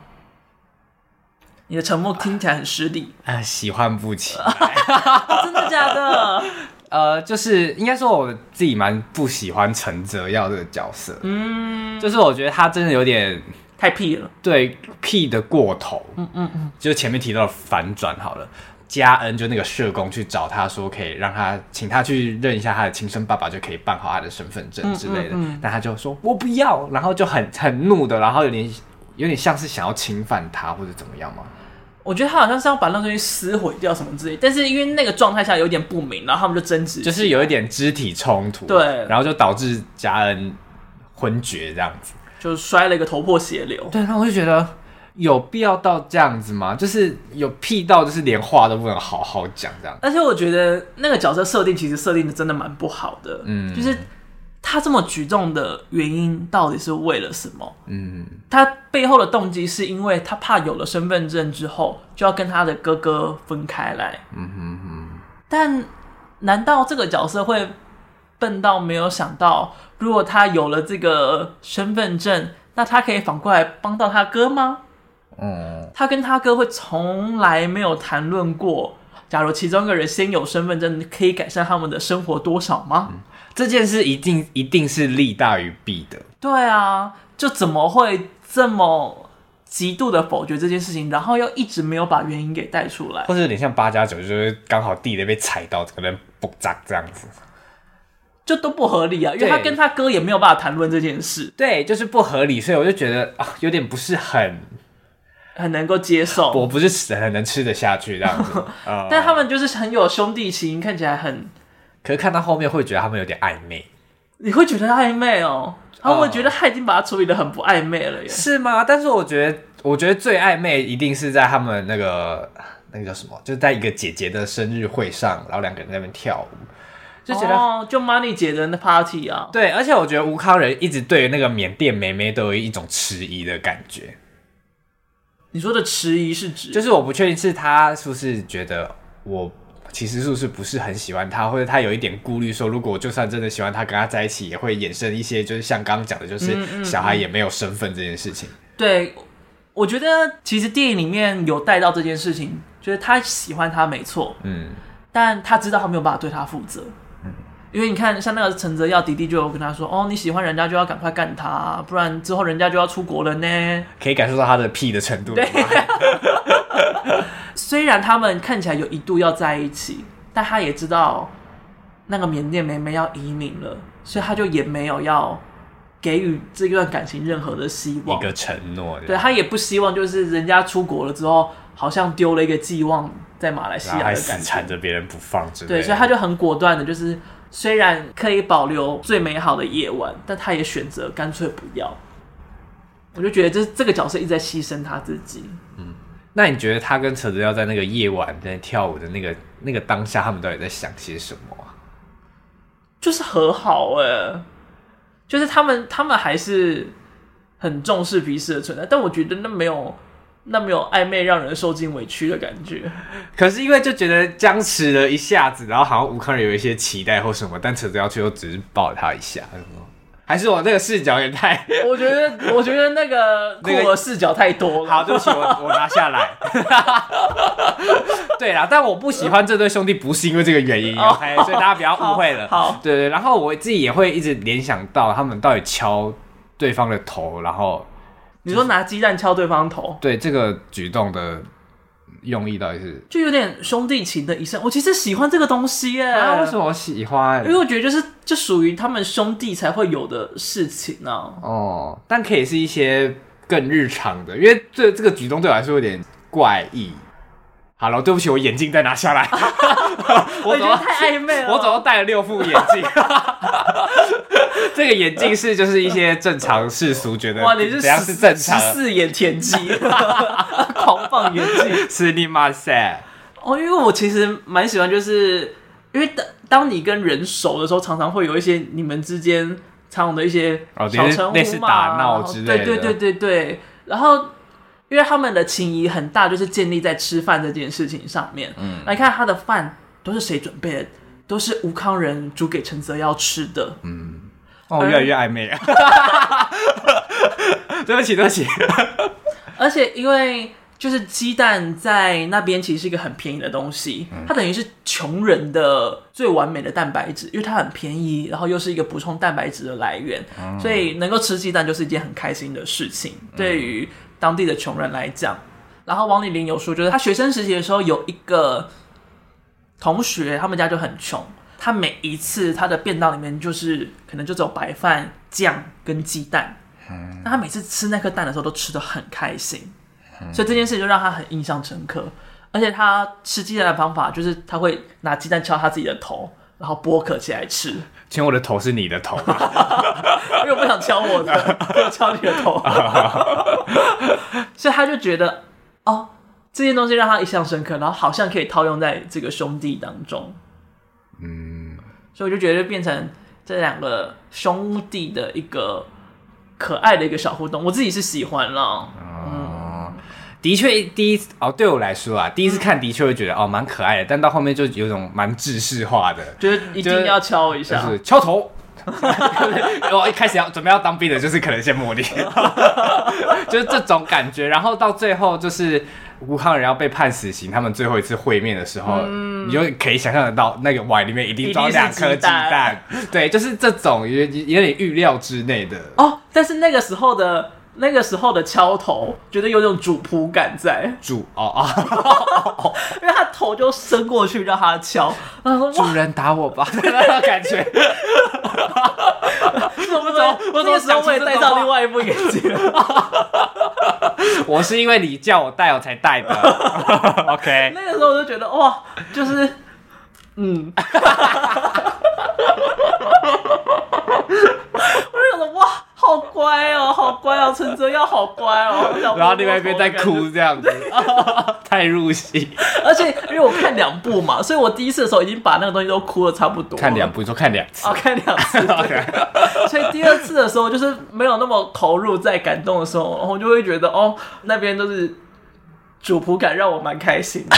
你的沉默听起来很失礼。啊、呃，喜欢不起来，真的假的？呃，就是应该说我自己蛮不喜欢陈泽耀这个角色。嗯，就是我觉得他真的有点太屁了，对，屁的过头。嗯嗯嗯，就前面提到的反转好了，嘉恩就那个社工去找他说可以让他请他去认一下他的亲生爸爸，就可以办好他的身份证之类的。嗯嗯嗯，但他就说我不要，然后就很很怒的，然后有点有点像是想要侵犯他或者怎么样嘛。我觉得他好像是要把那东西撕毁掉什么之类，但是因为那个状态下有点不明，然后他们就争执，就是有一点肢体冲突，对，然后就导致嘉恩昏厥这样子，就摔了一个头破血流。对，那我就觉得有必要到这样子吗？就是有屁到就是连话都不能好好讲这样。而且我觉得那个角色设定其实设定的真的蛮不好的，嗯，就是。他这么举动的原因到底是为了什么？嗯，他背后的动机是因为他怕有了身份证之后就要跟他的哥哥分开来。嗯哼哼。但难道这个角色会笨到没有想到，如果他有了这个身份证，那他可以反过来帮到他哥吗？嗯，他跟他哥会从来没有谈论过，假如其中一个人先有身份证，可以改善他们的生活多少吗？嗯这件事一定一定是利大于弊的。对啊，就怎么会这么极度的否决这件事情，然后又一直没有把原因给带出来，或者有点像八加九，就是刚好地雷被踩到，可能不炸这样子，就都不合理啊。因为他跟他哥也没有办法谈论这件事，对，就是不合理，所以我就觉得啊，有点不是很很能够接受，我不是很能吃得下去这样子。但他们就是很有兄弟情，看起来很。可是看到后面会觉得他们有点暧昧，你会觉得暧昧哦？他们会觉得他已经把他处理的很不暧昧了耶？是吗？但是我觉得，我觉得最暧昧一定是在他们那个那个叫什么，就是在一个姐姐的生日会上，然后两个人在那边跳舞，就觉得、哦、就 Money 姐的那 party 啊。对，而且我觉得吴康仁一直对于那个缅甸妹妹都有一种迟疑的感觉。你说的迟疑是指，就是我不确定是他是不是觉得我。其实是不是不是很喜欢他，或者他有一点顾虑，说如果就算真的喜欢他，跟他在一起也会衍生一些，就是像刚刚讲的，就是小孩也没有身份这件事情。嗯嗯嗯。对，我觉得其实电影里面有带到这件事情，就是他喜欢他没错，嗯，但他知道他没有办法对他负责，嗯，因为你看，像那个陈泽耀弟弟就有跟他说，哦，你喜欢人家就要赶快干他，不然之后人家就要出国了呢。可以感受到他的屁的程度。对。虽然他们看起来有一度要在一起，但他也知道那个缅甸妹妹要移民了，所以他就也没有要给予这段感情任何的希望，一个承诺。对，他也不希望就是人家出国了之后，好像丢了一个寄望在马来西亚的感觉，还缠着别人不放。对，所以他就很果断的，就是虽然可以保留最美好的夜晚，但他也选择干脆不要。我就觉得这这个角色一直在牺牲他自己。嗯。那你觉得他跟陈子耀在那个夜晚在跳舞的那个那个当下，他们到底在想些什么啊？就是和好哎，就是他们他们还是很重视彼此的存在，但我觉得那没有那没有暧昧让人受尽委屈的感觉。可是因为就觉得僵持了一下子，然后好像吴康仁有一些期待或什么，但陈泽耀却又只是抱了他一下。还是我那个视角也太 我觉得，我觉得那个 酷儿视角太多了。好，对不起，我我拿下来。对啦，但我不喜欢这对兄弟，不是因为这个原因，OK，所以大家不要误会了。好，对对，然后我自己也会一直联想到他们到底敲对方的头，然后你说拿鸡蛋敲对方头，对这个举动的。用意到底是就有点兄弟情的一生，我其实喜欢这个东西耶。啊，为什么我喜欢？因为我觉得就是就属于他们兄弟才会有的事情呢。哦，但可以是一些更日常的，因为这这个举动对我来说有点怪异。好了，对不起，我眼镜再拿下来。我觉得太暧昧了。我总共戴了六副眼镜。这个眼镜是就是一些正常世俗觉得 哇，你是怎样是正常四眼田鸡，狂放眼镜，是你妈塞哦！因为我其实蛮喜欢，就是因为当当你跟人熟的时候，常常会有一些你们之间常有的一些小称呼嘛，类似打闹之类的，对对对对对。然后因为他们的情谊很大，就是建立在吃饭这件事情上面。嗯，来看他的饭都是谁准备的？都是吴康仁煮给陈泽耀吃的。嗯，哦，越来越暧昧啊。对不起，对不起。而且因为就是鸡蛋在那边其实是一个很便宜的东西，嗯、它等于是穷人的最完美的蛋白质，因为它很便宜，然后又是一个补充蛋白质的来源，嗯、所以能够吃鸡蛋就是一件很开心的事情。嗯、对于当地的穷人来讲，然后王李玲有说，就是他学生时期的时候有一个同学，他们家就很穷，他每一次他的便当里面就是可能就只有白饭、酱跟鸡蛋，嗯，那他每次吃那颗蛋的时候都吃的很开心，嗯，所以这件事就让他很印象深刻。而且他吃鸡蛋的方法就是他会拿鸡蛋敲他自己的头，然后剥壳起来吃。请我的头是你的头，因为我不想敲我的，我敲你的头。所以他就觉得，哦，这件东西让他印象深刻，然后好像可以套用在这个兄弟当中。嗯，所以我就觉得变成这两个兄弟的一个可爱的一个小互动，我自己是喜欢了。嗯，的确，第一哦，对我来说啊，第一次看的确会觉得哦蛮可爱的，但到后面就有种蛮制式化的，觉得一定要敲一下，就是敲头。我一开始要准备要当兵的，就是可能先磨练，就是这种感觉。然后到最后，就是吴康人要被判死刑，他们最后一次会面的时候，嗯、你就可以想象得到，那个碗里面一定装两颗鸡蛋。对，就是这种有有点预料之内的哦。但是那个时候的。那个时候的敲头，觉得有种主仆感在。主哦哦，因为他头就伸过去让他敲，然后主人打我吧，那种感觉。怎么走？我那个时候我也戴上另外一副眼镜。我是因为你叫我戴，我才戴的。OK。那个时候我就觉得哇，就是嗯。我就觉得哇。好乖哦，好乖哦，陈哲耀好乖哦。然后另外一边在哭这样子，太入戏。而且因为我看两部嘛，所以我第一次的时候已经把那个东西都哭的差不多。看两部，你说看两次。哦，看两次。所以第二次的时候，就是没有那么投入，在感动的时候，然后就会觉得哦，那边都是。主仆感让我蛮开心的，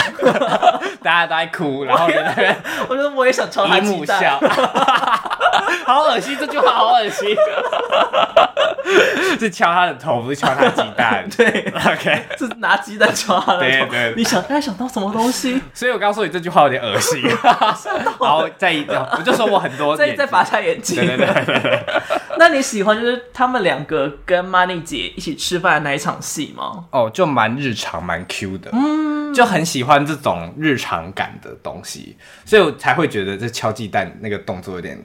大家都在哭，然后在那边，我觉得我也想敲他鸡蛋，好恶心，这句话好恶心，是敲他的头，不是敲他鸡蛋，对，OK，是拿鸡蛋敲他的头，对，对对，你想该想到什么东西？所以我刚刚说你这句话有点恶心，然后再一，我就说我很多，再再拔下眼睛，对对对对，那你喜欢就是他们两个跟 Money 姐一起吃饭的那一场戏吗？哦，就蛮日常，蛮。Q 的，嗯，就很喜欢这种日常感的东西，所以我才会觉得这敲鸡蛋那个动作有点，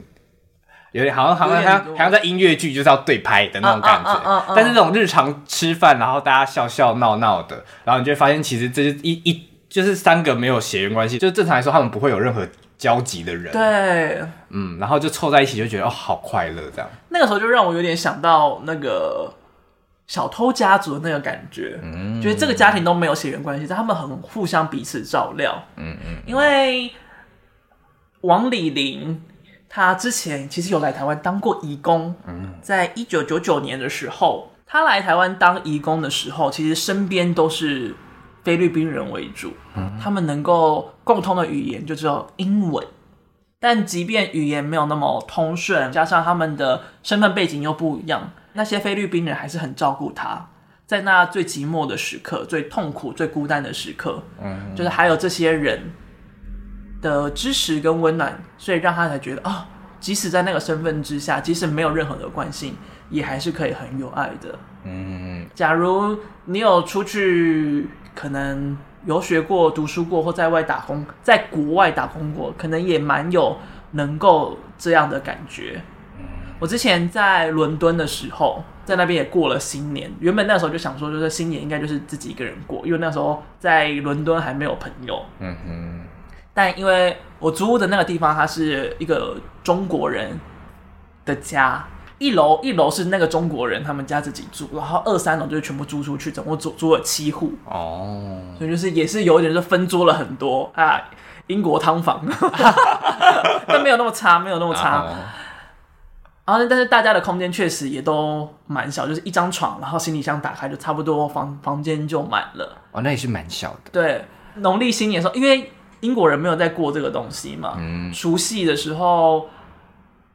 有点好像好像好像好像在音乐剧就是要对拍的那种感觉，但是这种日常吃饭，然后大家笑笑闹闹的，然后你就会发现其实这是一一就是三个没有血缘关系，就正常来说他们不会有任何交集的人，对，嗯，然后就凑在一起就觉得哦好快乐这样，那个时候就让我有点想到那个。小偷家族的那个感觉，嗯，觉得这个家庭都没有血缘关系，但他们很互相彼此照料，嗯嗯。因为王李霖他之前其实有来台湾当过义工，嗯，在一九九九年的时候，他来台湾当义工的时候，其实身边都是菲律宾人为主，嗯，他们能够共通的语言就只有英文，但即便语言没有那么通顺，加上他们的身份背景又不一样。那些菲律宾人还是很照顾他，在那最寂寞的时刻、最痛苦、最孤单的时刻，嗯，就是还有这些人的支持跟温暖，所以让他才觉得啊、哦，即使在那个身份之下，即使没有任何的惯性，也还是可以很有爱的。嗯，假如你有出去，可能游学过、读书过，或在外打工，在国外打工过，可能也蛮有能够这样的感觉。我之前在伦敦的时候，在那边也过了新年。原本那时候就想说，就是新年应该就是自己一个人过，因为那时候在伦敦还没有朋友。嗯哼。但因为我租的那个地方，它是一个中国人的家，一楼一楼是那个中国人他们家自己住，然后二三楼就是全部租出去，总共租租了七户。哦。所以就是也是有一点就分租了很多啊，英国汤房，但没有那么差，没有那么差。哦然后但是大家的空间确实也都蛮小，就是一张床，然后行李箱打开就差不多房房间就满了。哦，那也是蛮小的。对，农历新年的时候，因为英国人没有在过这个东西嘛，嗯，除夕的时候，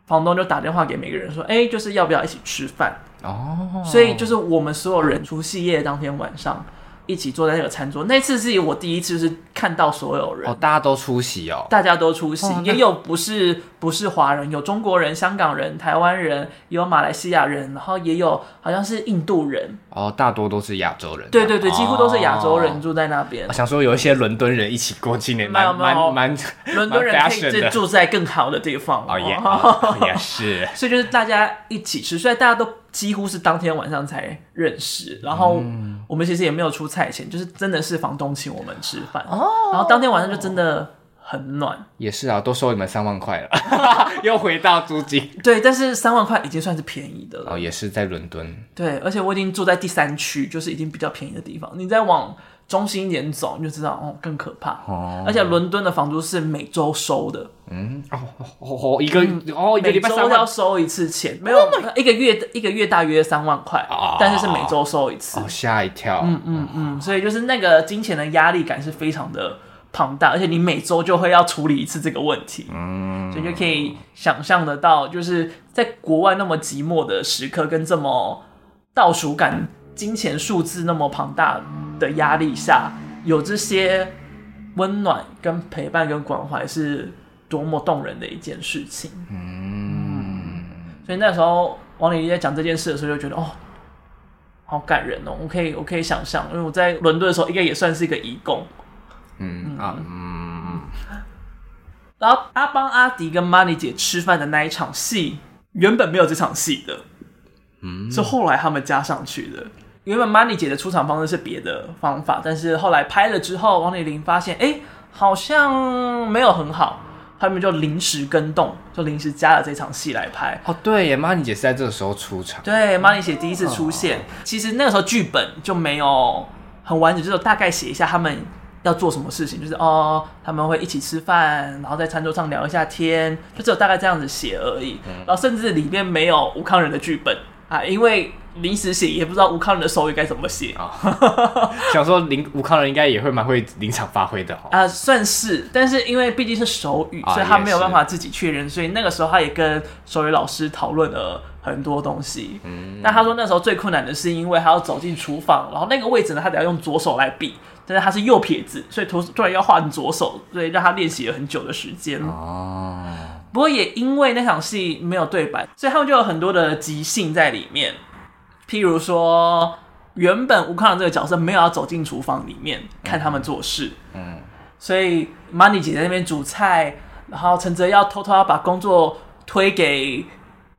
房东就打电话给每个人说，哎，就是要不要一起吃饭？哦，所以就是我们所有人除夕夜当天晚上。一起坐在那个餐桌，那次是我第一次是看到所有人。哦，大家都出席哦，大家都出席，哦、也有不是不是华人，有中国人、香港人、台湾人，也有马来西亚人，然后也有好像是印度人。哦，大多都是亚洲人，对对对，几乎都是亚洲人住在那边。想说有一些伦敦人一起过今年，蛮蛮蛮，伦敦人可以住在更好的地方。哦、也是，所以就是大家一起吃，所以大家都。几乎是当天晚上才认识，然后我们其实也没有出菜钱，就是真的是房东请我们吃饭，哦，然后当天晚上就真的很暖。也是啊，都收你们三万块了，又回到租金。对，但是三万块已经算是便宜的了。哦，也是在伦敦。对，而且我已经住在第三区，就是已经比较便宜的地方。你再往中心一点走，你就知道哦，更可怕。哦，而且伦敦的房租是每周收的。嗯，哦哦一个、嗯、哦一个礼拜都要收一次钱，没有、oh、一个月一个月大约三万块，哦，但是是每周收一次。哦，吓一跳。嗯嗯嗯，所以就是那个金钱的压力感是非常的庞大，而且你每周就会要处理一次这个问题。嗯，所以就可以想象得到，就是在国外那么寂寞的时刻，跟这么倒数感。金钱数字那么庞大的压力下，有这些温暖、跟陪伴、跟关怀，是多么动人的一件事情。嗯，所以那时候王丽丽在讲这件事的时候，就觉得哦，好感人哦。我可以，我可以想象，因为我在伦敦的时候，应该也算是一个义工。嗯啊嗯。然后阿邦、阿迪跟 Money 姐吃饭的那一场戏，原本没有这场戏的，嗯，是后来他们加上去的。原本 Money 姐的出场方式是别的方法，但是后来拍了之后，王丽玲发现，哎、欸，好像没有很好，他们就临时跟动，就临时加了这场戏来拍。哦，对耶，Money 姐是在这个时候出场。对，Money 姐第一次出现，哦、其实那个时候剧本就没有很完整，就是大概写一下他们要做什么事情，就是哦，他们会一起吃饭，然后在餐桌上聊一下天，就只有大概这样子写而已。嗯、然后甚至里面没有吴康仁的剧本啊，因为。临时写也不知道吴康仁的手语该怎么写。啊，想说林吴康仁应该也会蛮会临场发挥的啊，算是，但是因为毕竟是手语，啊、所以他没有办法自己确认，所以那个时候他也跟手语老师讨论了很多东西。嗯，但他说那时候最困难的是因为他要走进厨房，然后那个位置呢，他得要用左手来比，但是他是右撇子，所以突突然要换左手，所以让他练习了很久的时间。哦，不过也因为那场戏没有对白，所以他们就有很多的即兴在里面。譬如说，原本吴康仁这个角色没有要走进厨房里面看他们做事，嗯，所以 Money 姐在那边煮菜，然后陈泽要偷偷要把工作推给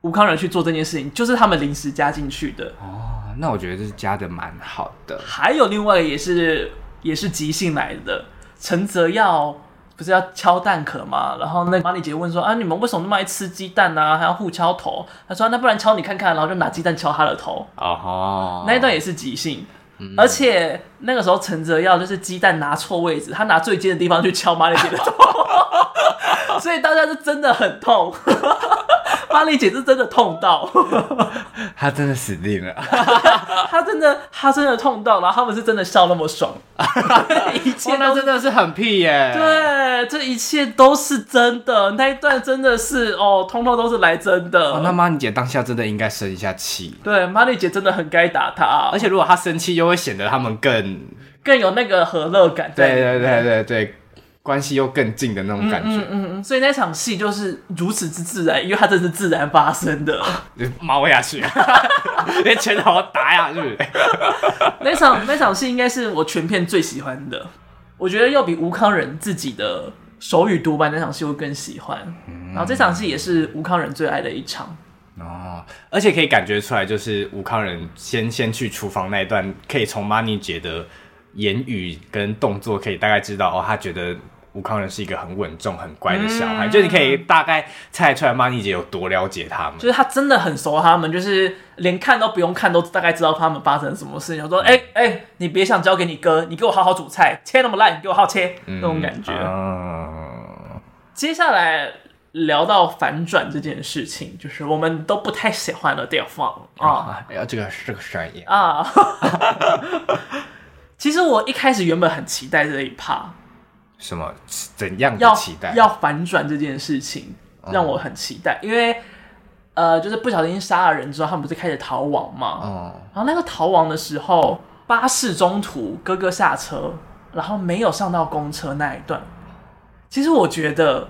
吴康仁去做这件事情，就是他们临时加进去的。哦，那我觉得这是加的蛮好的。还有另外也是也是即兴来的，陈泽耀。不是要敲蛋壳吗？然后那玛丽姐问说：“啊，你们为什么那么爱吃鸡蛋呢、啊？还要互敲头？”他说：“那不然敲你看看。”然后就拿鸡蛋敲他的头。哦、uh，huh. 那一段也是即兴，嗯、而且那个时候陈泽耀就是鸡蛋拿错位置，他拿最尖的地方去敲马丽姐的头，所以大家是真的很痛。玛丽姐是真的痛到，她真的死定了。她真的，她真的痛到，然后他们是真的笑那么爽。一切都真的是很屁耶。对，这一切都是真的。那一段真的是哦，通通都是来真的。哦、那玛丽姐当下真的应该生一下气。对，玛丽姐真的很该打她。而且如果她生气，又会显得他们更更有那个和乐感。对对对对对。关系又更近的那种感觉，嗯嗯嗯，所以那场戏就是如此之自然，因为它真是自然发生的，猫下去，连拳头打下去。那场那场戏应该是我全片最喜欢的，我觉得要比吴康仁自己的手语独白那场戏我更喜欢。嗯、然后这场戏也是吴康仁最爱的一场哦，而且可以感觉出来，就是吴康仁先先去厨房那一段，可以从 Money 姐的言语跟动作可以大概知道哦，他觉得。吴康仁是一个很稳重、很乖的小孩，嗯、就你可以大概猜出来，Money 姐有多了解他们。就是他真的很熟他们，就是连看都不用看，都大概知道他们发生什么事情。我说：“哎、欸、哎、欸，你别想交给你哥，你给我好好煮菜，切那么烂，你给我好好切。嗯”那种感觉。嗯、接下来聊到反转这件事情，就是我们都不太喜欢的地方啊。哎呀，这个是个专业啊。其实我一开始原本很期待这一趴，什么怎样的期待？要，要反转这件事情让我很期待，嗯、因为呃，就是不小心杀了人之后，他们不是开始逃亡嘛。嗯。然后那个逃亡的时候，巴士中途哥哥下车，然后没有上到公车那一段，其实我觉得。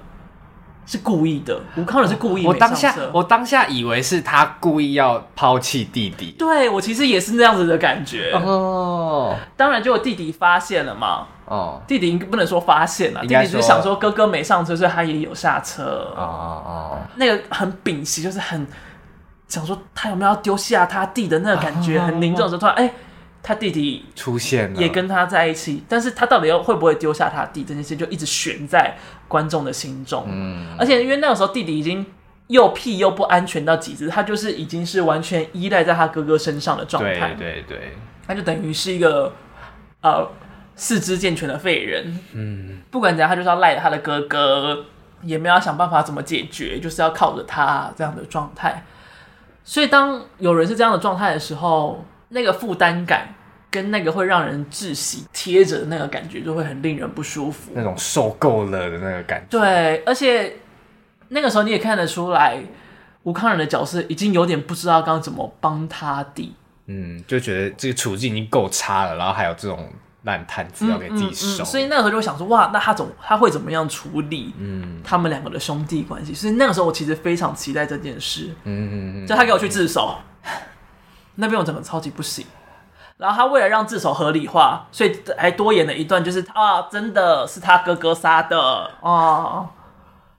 是故意的，吴康仁是故意。我当下，我当下以为是他故意要抛弃弟弟。对，我其实也是那样子的感觉。哦，当然，就我弟弟发现了嘛。哦，弟弟不能说发现了，弟弟只是想说哥哥没上车，所以他也有下车。哦哦哦，那个很屏息，就是很想说他有没有要丢下他弟的那个感觉，很凝重的时候，突然哎。他弟弟出现了，也跟他在一起，但是他到底要会不会丢下他弟这件事，就一直悬在观众的心中。嗯，而且因为那个时候弟弟已经又屁又不安全到极致，他就是已经是完全依赖在他哥哥身上的状态。对对对，他就等于是一个呃四肢健全的废人。嗯，不管怎样，他就是要赖着他的哥哥，也没有要想办法怎么解决，就是要靠着他这样的状态。所以当有人是这样的状态的时候，那个负担感跟那个会让人窒息贴着的那个感觉，就会很令人不舒服。那种受够了的那个感觉。对，而且那个时候你也看得出来，吴康仁的角色已经有点不知道该怎么帮他弟。嗯，就觉得这个处境已经够差了，然后还有这种烂摊子要给自己收。嗯嗯嗯。所以那个时候就会想说，哇，那他怎他会怎么样处理？嗯，他们两个的兄弟关系。所以那个时候我其实非常期待这件事。嗯嗯嗯，就他给我去自首。那边我整个超级不行，然后他为了让自首合理化，所以还多演了一段，就是啊，真的是他哥哥杀的啊，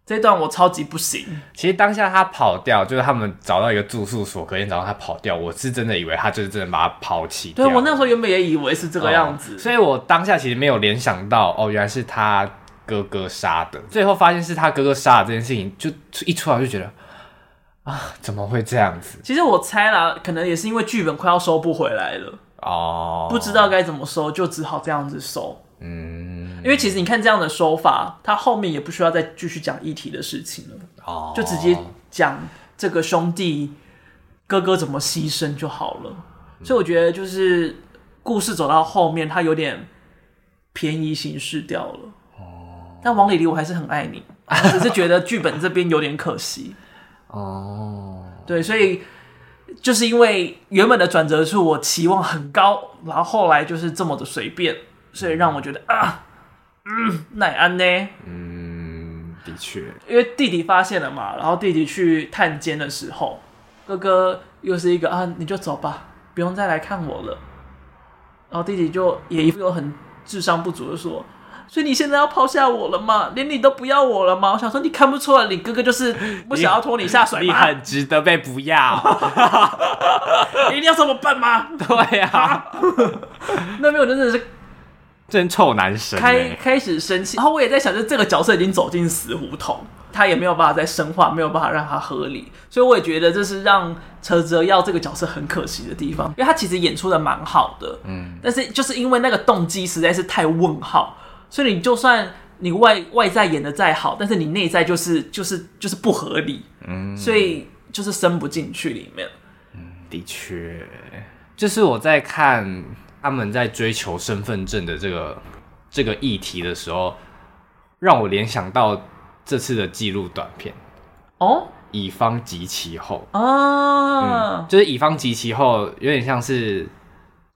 这段我超级不行。其实当下他跑掉，就是他们找到一个住宿所，隔天早上他跑掉，我是真的以为他就是真的把他抛弃。对，我那时候原本也以为是这个样子，哦，所以我当下其实没有联想到，哦，原来是他哥哥杀的。最后发现是他哥哥杀的这件事情，就一出来就觉得。啊，怎么会这样子？其实我猜啦，可能也是因为剧本快要收不回来了哦，不知道该怎么收，就只好这样子收。嗯，因为其实你看这样的收法，他后面也不需要再继续讲议题的事情了哦，就直接讲这个兄弟哥哥怎么牺牲就好了。所以我觉得就是故事走到后面，他有点便宜形式掉了哦。但王李黎我还是很爱你，只是觉得剧本这边有点可惜。哦，对，所以就是因为原本的转折处我期望很高，然后后来就是这么的随便，所以让我觉得啊，嗯，奈安呢？嗯，的确，因为弟弟发现了嘛，然后弟弟去探监的时候，哥哥又是一个啊，你就走吧，不用再来看我了，然后弟弟就也一副很智商不足的说。所以你现在要抛下我了吗？连你都不要我了吗？我想说，你看不出来，你哥哥就是不想要拖你下水吗？你很值得被不要，一定要这么笨吗？对呀、啊，那边我真的是真臭男神，开开始生气。然后我也在想，就这个角色已经走进死胡同，他也没有办法再深化，没有办法让他合理。所以我也觉得这是让车泽耀这个角色很可惜的地方，因为他其实演出的蛮好的，嗯，但是就是因为那个动机实在是太问号。所以你就算你外外在演的再好，但是你内在就是就是就是不合理，嗯，所以就是伸不进去里面。嗯，的确，就是我在看他们在追求身份证的这个这个议题的时候，让我联想到这次的记录短片。哦，乙方及其后。哦，嗯，就是乙方及其后，有点像是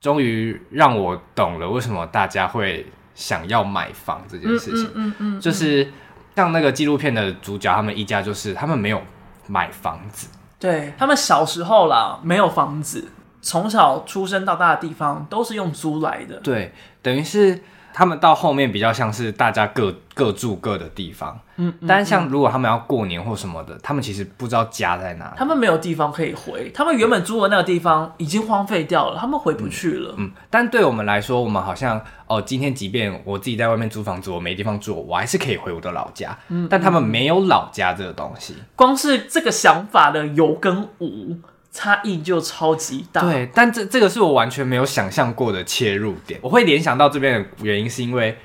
终于让我懂了为什么大家会。想要买房这件事情，嗯嗯嗯嗯、就是像那个纪录片的主角，他们一家就是他们没有买房子，对，他们小时候啦没有房子，从小出生到大的地方都是用租来的，对，等于是。他们到后面比较像是大家各各住各的地方，嗯，嗯，但是像如果他们要过年或什么的，他们其实不知道家在哪里，他们没有地方可以回，他们原本住的那个地方已经荒废掉了，他们回不去了，嗯，嗯，但对我们来说，我们好像哦，今天即便我自己在外面租房子，我没地方住，我还是可以回我的老家，嗯，但他们没有老家这个东西，光是这个想法的有跟无。差异就超级大，对，但这这个是我完全没有想象过的切入点。我会联想到这边的原因，是因为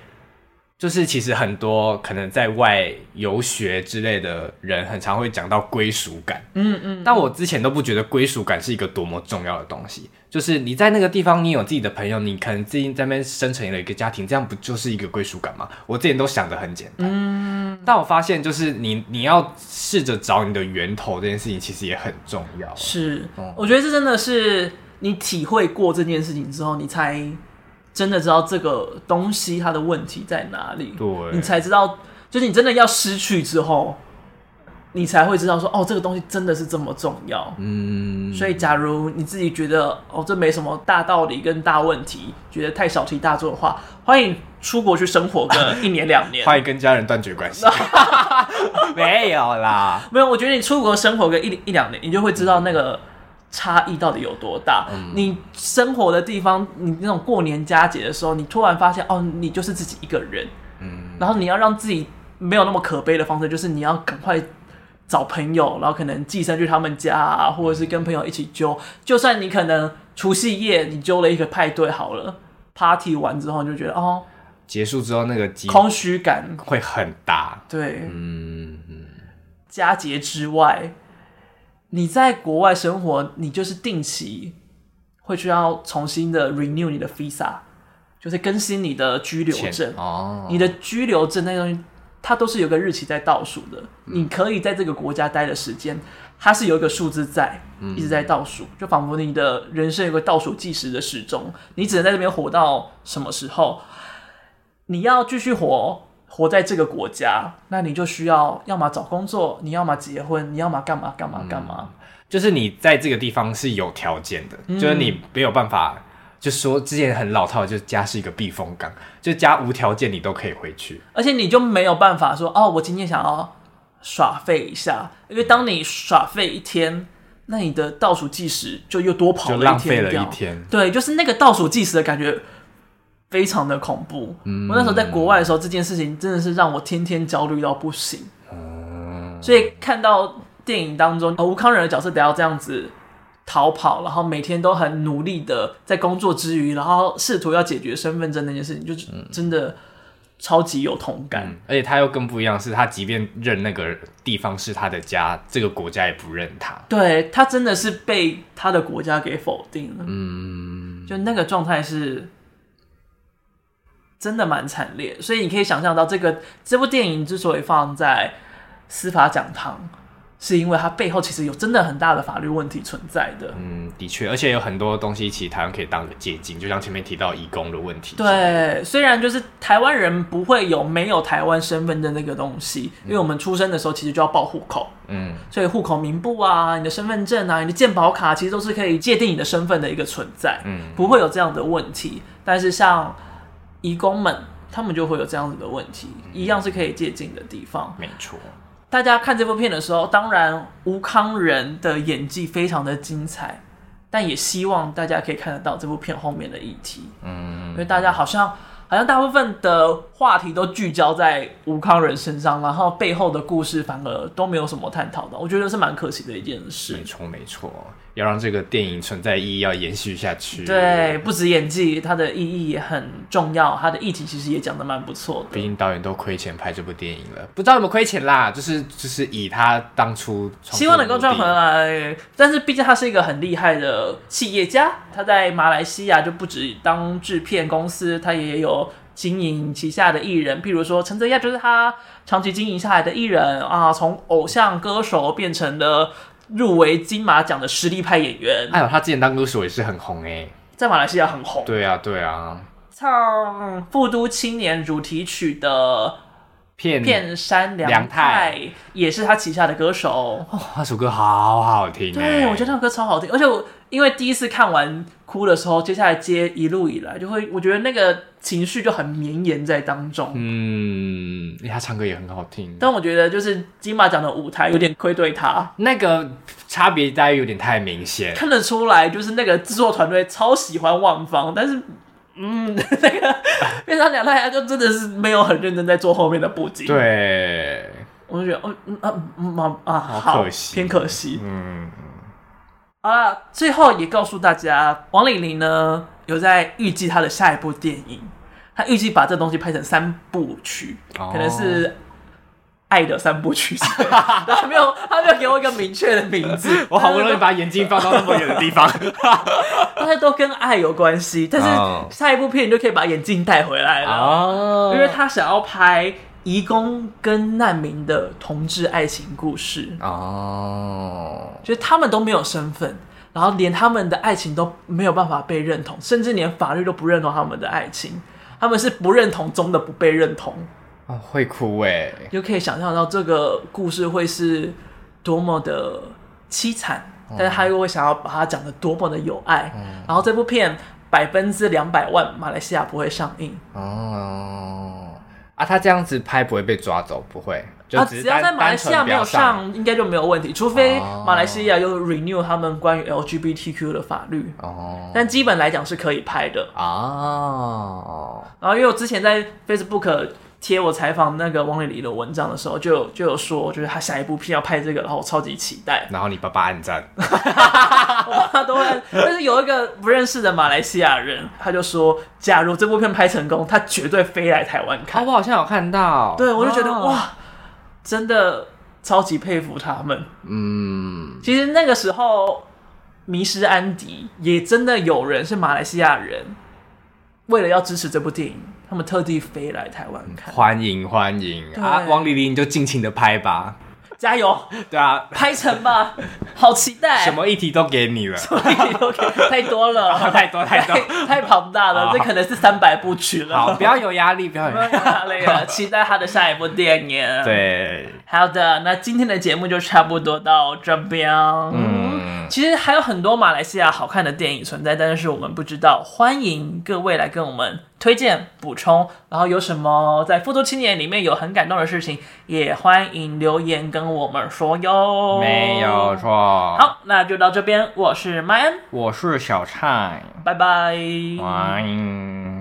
就就是其实很多可能在外游学之类的人，很常会讲到归属感。嗯嗯。但我之前都不觉得归属感是一个多么重要的东西。就是你在那个地方，你有自己的朋友，你可能自己在那边生成了一个家庭，这样不就是一个归属感吗？我之前都想的很简单。嗯。但我发现，就是你你要试着找你的源头，这件事情其实也很重要。是。嗯。我觉得这真的是你体会过这件事情之后，你才。真的知道这个东西它的问题在哪里，对，你才知道，就是你真的要失去之后，你才会知道说，哦，这个东西真的是这么重要。嗯，所以假如你自己觉得，哦，这没什么大道理跟大问题，觉得太小题大做的话，欢迎出国去生活个一年两年，欢迎跟家人断绝关系。没有啦，没有，我觉得你出国生活个一一两年，你就会知道那个。差异到底有多大？嗯、你生活的地方，你那种过年佳节的时候，你突然发现，哦，你就是自己一个人。嗯，然后你要让自己没有那么可悲的方式，就是你要赶快找朋友，然后可能寄生去他们家啊，或者是跟朋友一起揪。就算你可能除夕夜你揪了一个派对好了，party 完之后你就觉得哦，结束之后那个空虚感会很大。对，嗯嗯，佳节之外。你在国外生活，你就是定期会需要重新的 renew 你的 visa，就是更新你的居留证。哦，你的居留证那东西，它都是有个日期在倒数的。嗯、你可以在这个国家待的时间，它是有一个数字在，一直在倒数，嗯、就仿佛你的人生有个倒数计时的时钟。你只能在这边活到什么时候？你要继续活。活在这个国家，那你就需要要么找工作，你要么结婚，你要么干嘛干嘛干嘛。就是你在这个地方是有条件的，嗯、就是你没有办法，就说之前很老套，就是家是一个避风港，就家无条件你都可以回去，而且你就没有办法说哦，我今天想要耍废一下，因为当你耍废一天，那你的倒数计时就又多跑了一天，浪费了一天。对，就是那个倒数计时的感觉。非常的恐怖。嗯、我那时候在国外的时候，这件事情真的是让我天天焦虑到不行。嗯、所以看到电影当中吴康仁的角色得要这样子逃跑，然后每天都很努力的在工作之余，然后试图要解决身份证那件事情，就是真的超级有同感。嗯、而且他又更不一样，是他即便认那个地方是他的家，这个国家也不认他。对，他真的是被他的国家给否定了。嗯，就那个状态是。真的蛮惨烈，所以你可以想象到，这个这部电影之所以放在司法讲堂，是因为它背后其实有真的很大的法律问题存在的。嗯，的确，而且有很多东西其实台湾可以当个借镜，就像前面提到移工的问题。对，虽然就是台湾人不会有没有台湾身份的那个东西，因为我们出生的时候其实就要报户口。嗯，所以户口名簿啊、你的身份证啊、你的健保卡，其实都是可以界定你的身份的一个存在。嗯，不会有这样的问题。但是像移工们，他们就会有这样子的问题，一样是可以借鉴的地方。没错，大家看这部片的时候，当然吴康仁的演技非常的精彩，但也希望大家可以看得到这部片后面的议题。嗯，因为大家好像好像大部分的话题都聚焦在吴康仁身上，然后背后的故事反而都没有什么探讨的，我觉得是蛮可惜的一件事。没错，没错。要让这个电影存在意义，要延续下去。对，不止演技，它的意义也很重要。它的议题其实也讲的蛮不错的。毕竟导演都亏钱拍这部电影了，不知道有没有亏钱啦。就是就是以他当初希望能够赚回来，但是毕竟他是一个很厉害的企业家，他在马来西亚就不止当制片公司，他也有经营旗下的艺人，譬如说陈泽亚就是他长期经营下来的艺人啊，从偶像歌手变成了。入围金马奖的实力派演员，哎呦，他之前当歌手也是很红哎，在马来西亚很红。对啊，对啊，唱《复都青年》主题曲的片片山良太也是他旗下的歌手。哦，那首歌好好听，对，我觉得那首歌超好听，而且我。因为第一次看完哭的时候，接下来接一路以来，就会我觉得那个情绪就很绵延在当中。嗯，他唱歌也很好听，但我觉得就是金马奖的舞台有点亏对他，那个差别待遇有点太明显，看得出来就是那个制作团队超喜欢万芳，但是嗯，那个变成两太就真的是没有很认真在做后面的布景。对，我就觉得哦嗯啊嗯啊啊，好可惜，偏可惜，嗯。好了，最后也告诉大家，王玲玲呢有在预计她的下一部电影。她预计把这东西拍成三部曲，哦、可能是爱的三部曲。他没有，他没有给我一个明确的名字。我好不容易把眼睛放到那么远的地方，大家都跟爱有关系。但是下一部片你就可以把眼镜带回来了，哦、因为他想要拍移工跟难民的同志爱情故事。哦，就是他们都没有身份。然后连他们的爱情都没有办法被认同，甚至连法律都不认同他们的爱情，他们是不认同中的不被认同。啊、哦，会哭哎，就可以想象到这个故事会是多么的凄惨，嗯、但是他又会想要把它讲的多么的有爱，嗯、然后这部片百分之两百万马来西亚不会上映。哦，啊，他这样子拍不会被抓走，不会。啊，只要在马来西亚没有上，应该就没有问题。除非马来西亚又 renew 他们关于 LGBTQ 的法律。哦。但基本来讲是可以拍的。哦。然后因为我之前在 Facebook 贴我采访那个汪丽丽的文章的时候，就有就有说，就是他下一部片要拍这个，然后我超级期待。然后你爸爸暗赞。我爸都会。但是有一个不认识的马来西亚人，他就说，假如这部片拍成功，他绝对飞来台湾看。我好像有看到。对，我就觉得哇。真的超级佩服他们。嗯，其实那个时候，《迷失安迪》也真的有人是马来西亚人，为了要支持这部电影，他们特地飞来台湾看。欢迎欢迎对啊！汪丽丽，你就尽情的拍吧。加油！对啊，拍成吧，好期待！什么议题都给你了，什么议题都给，太多了，太 多太多，太 庞大了，这可能是三百部曲了。好，不要有压力，不要有压力了，期待他的下一部电影。对，好的，那今天的节目就差不多到这边。嗯，其实还有很多马来西亚好看的电影存在，但是我们不知道，欢迎各位来跟我们。推荐补充，然后有什么在《复读青年》里面有很感动的事情，也欢迎留言跟我们说哟。没有错。好，那就到这边。我是麦恩，我是小蔡，拜拜。欢迎。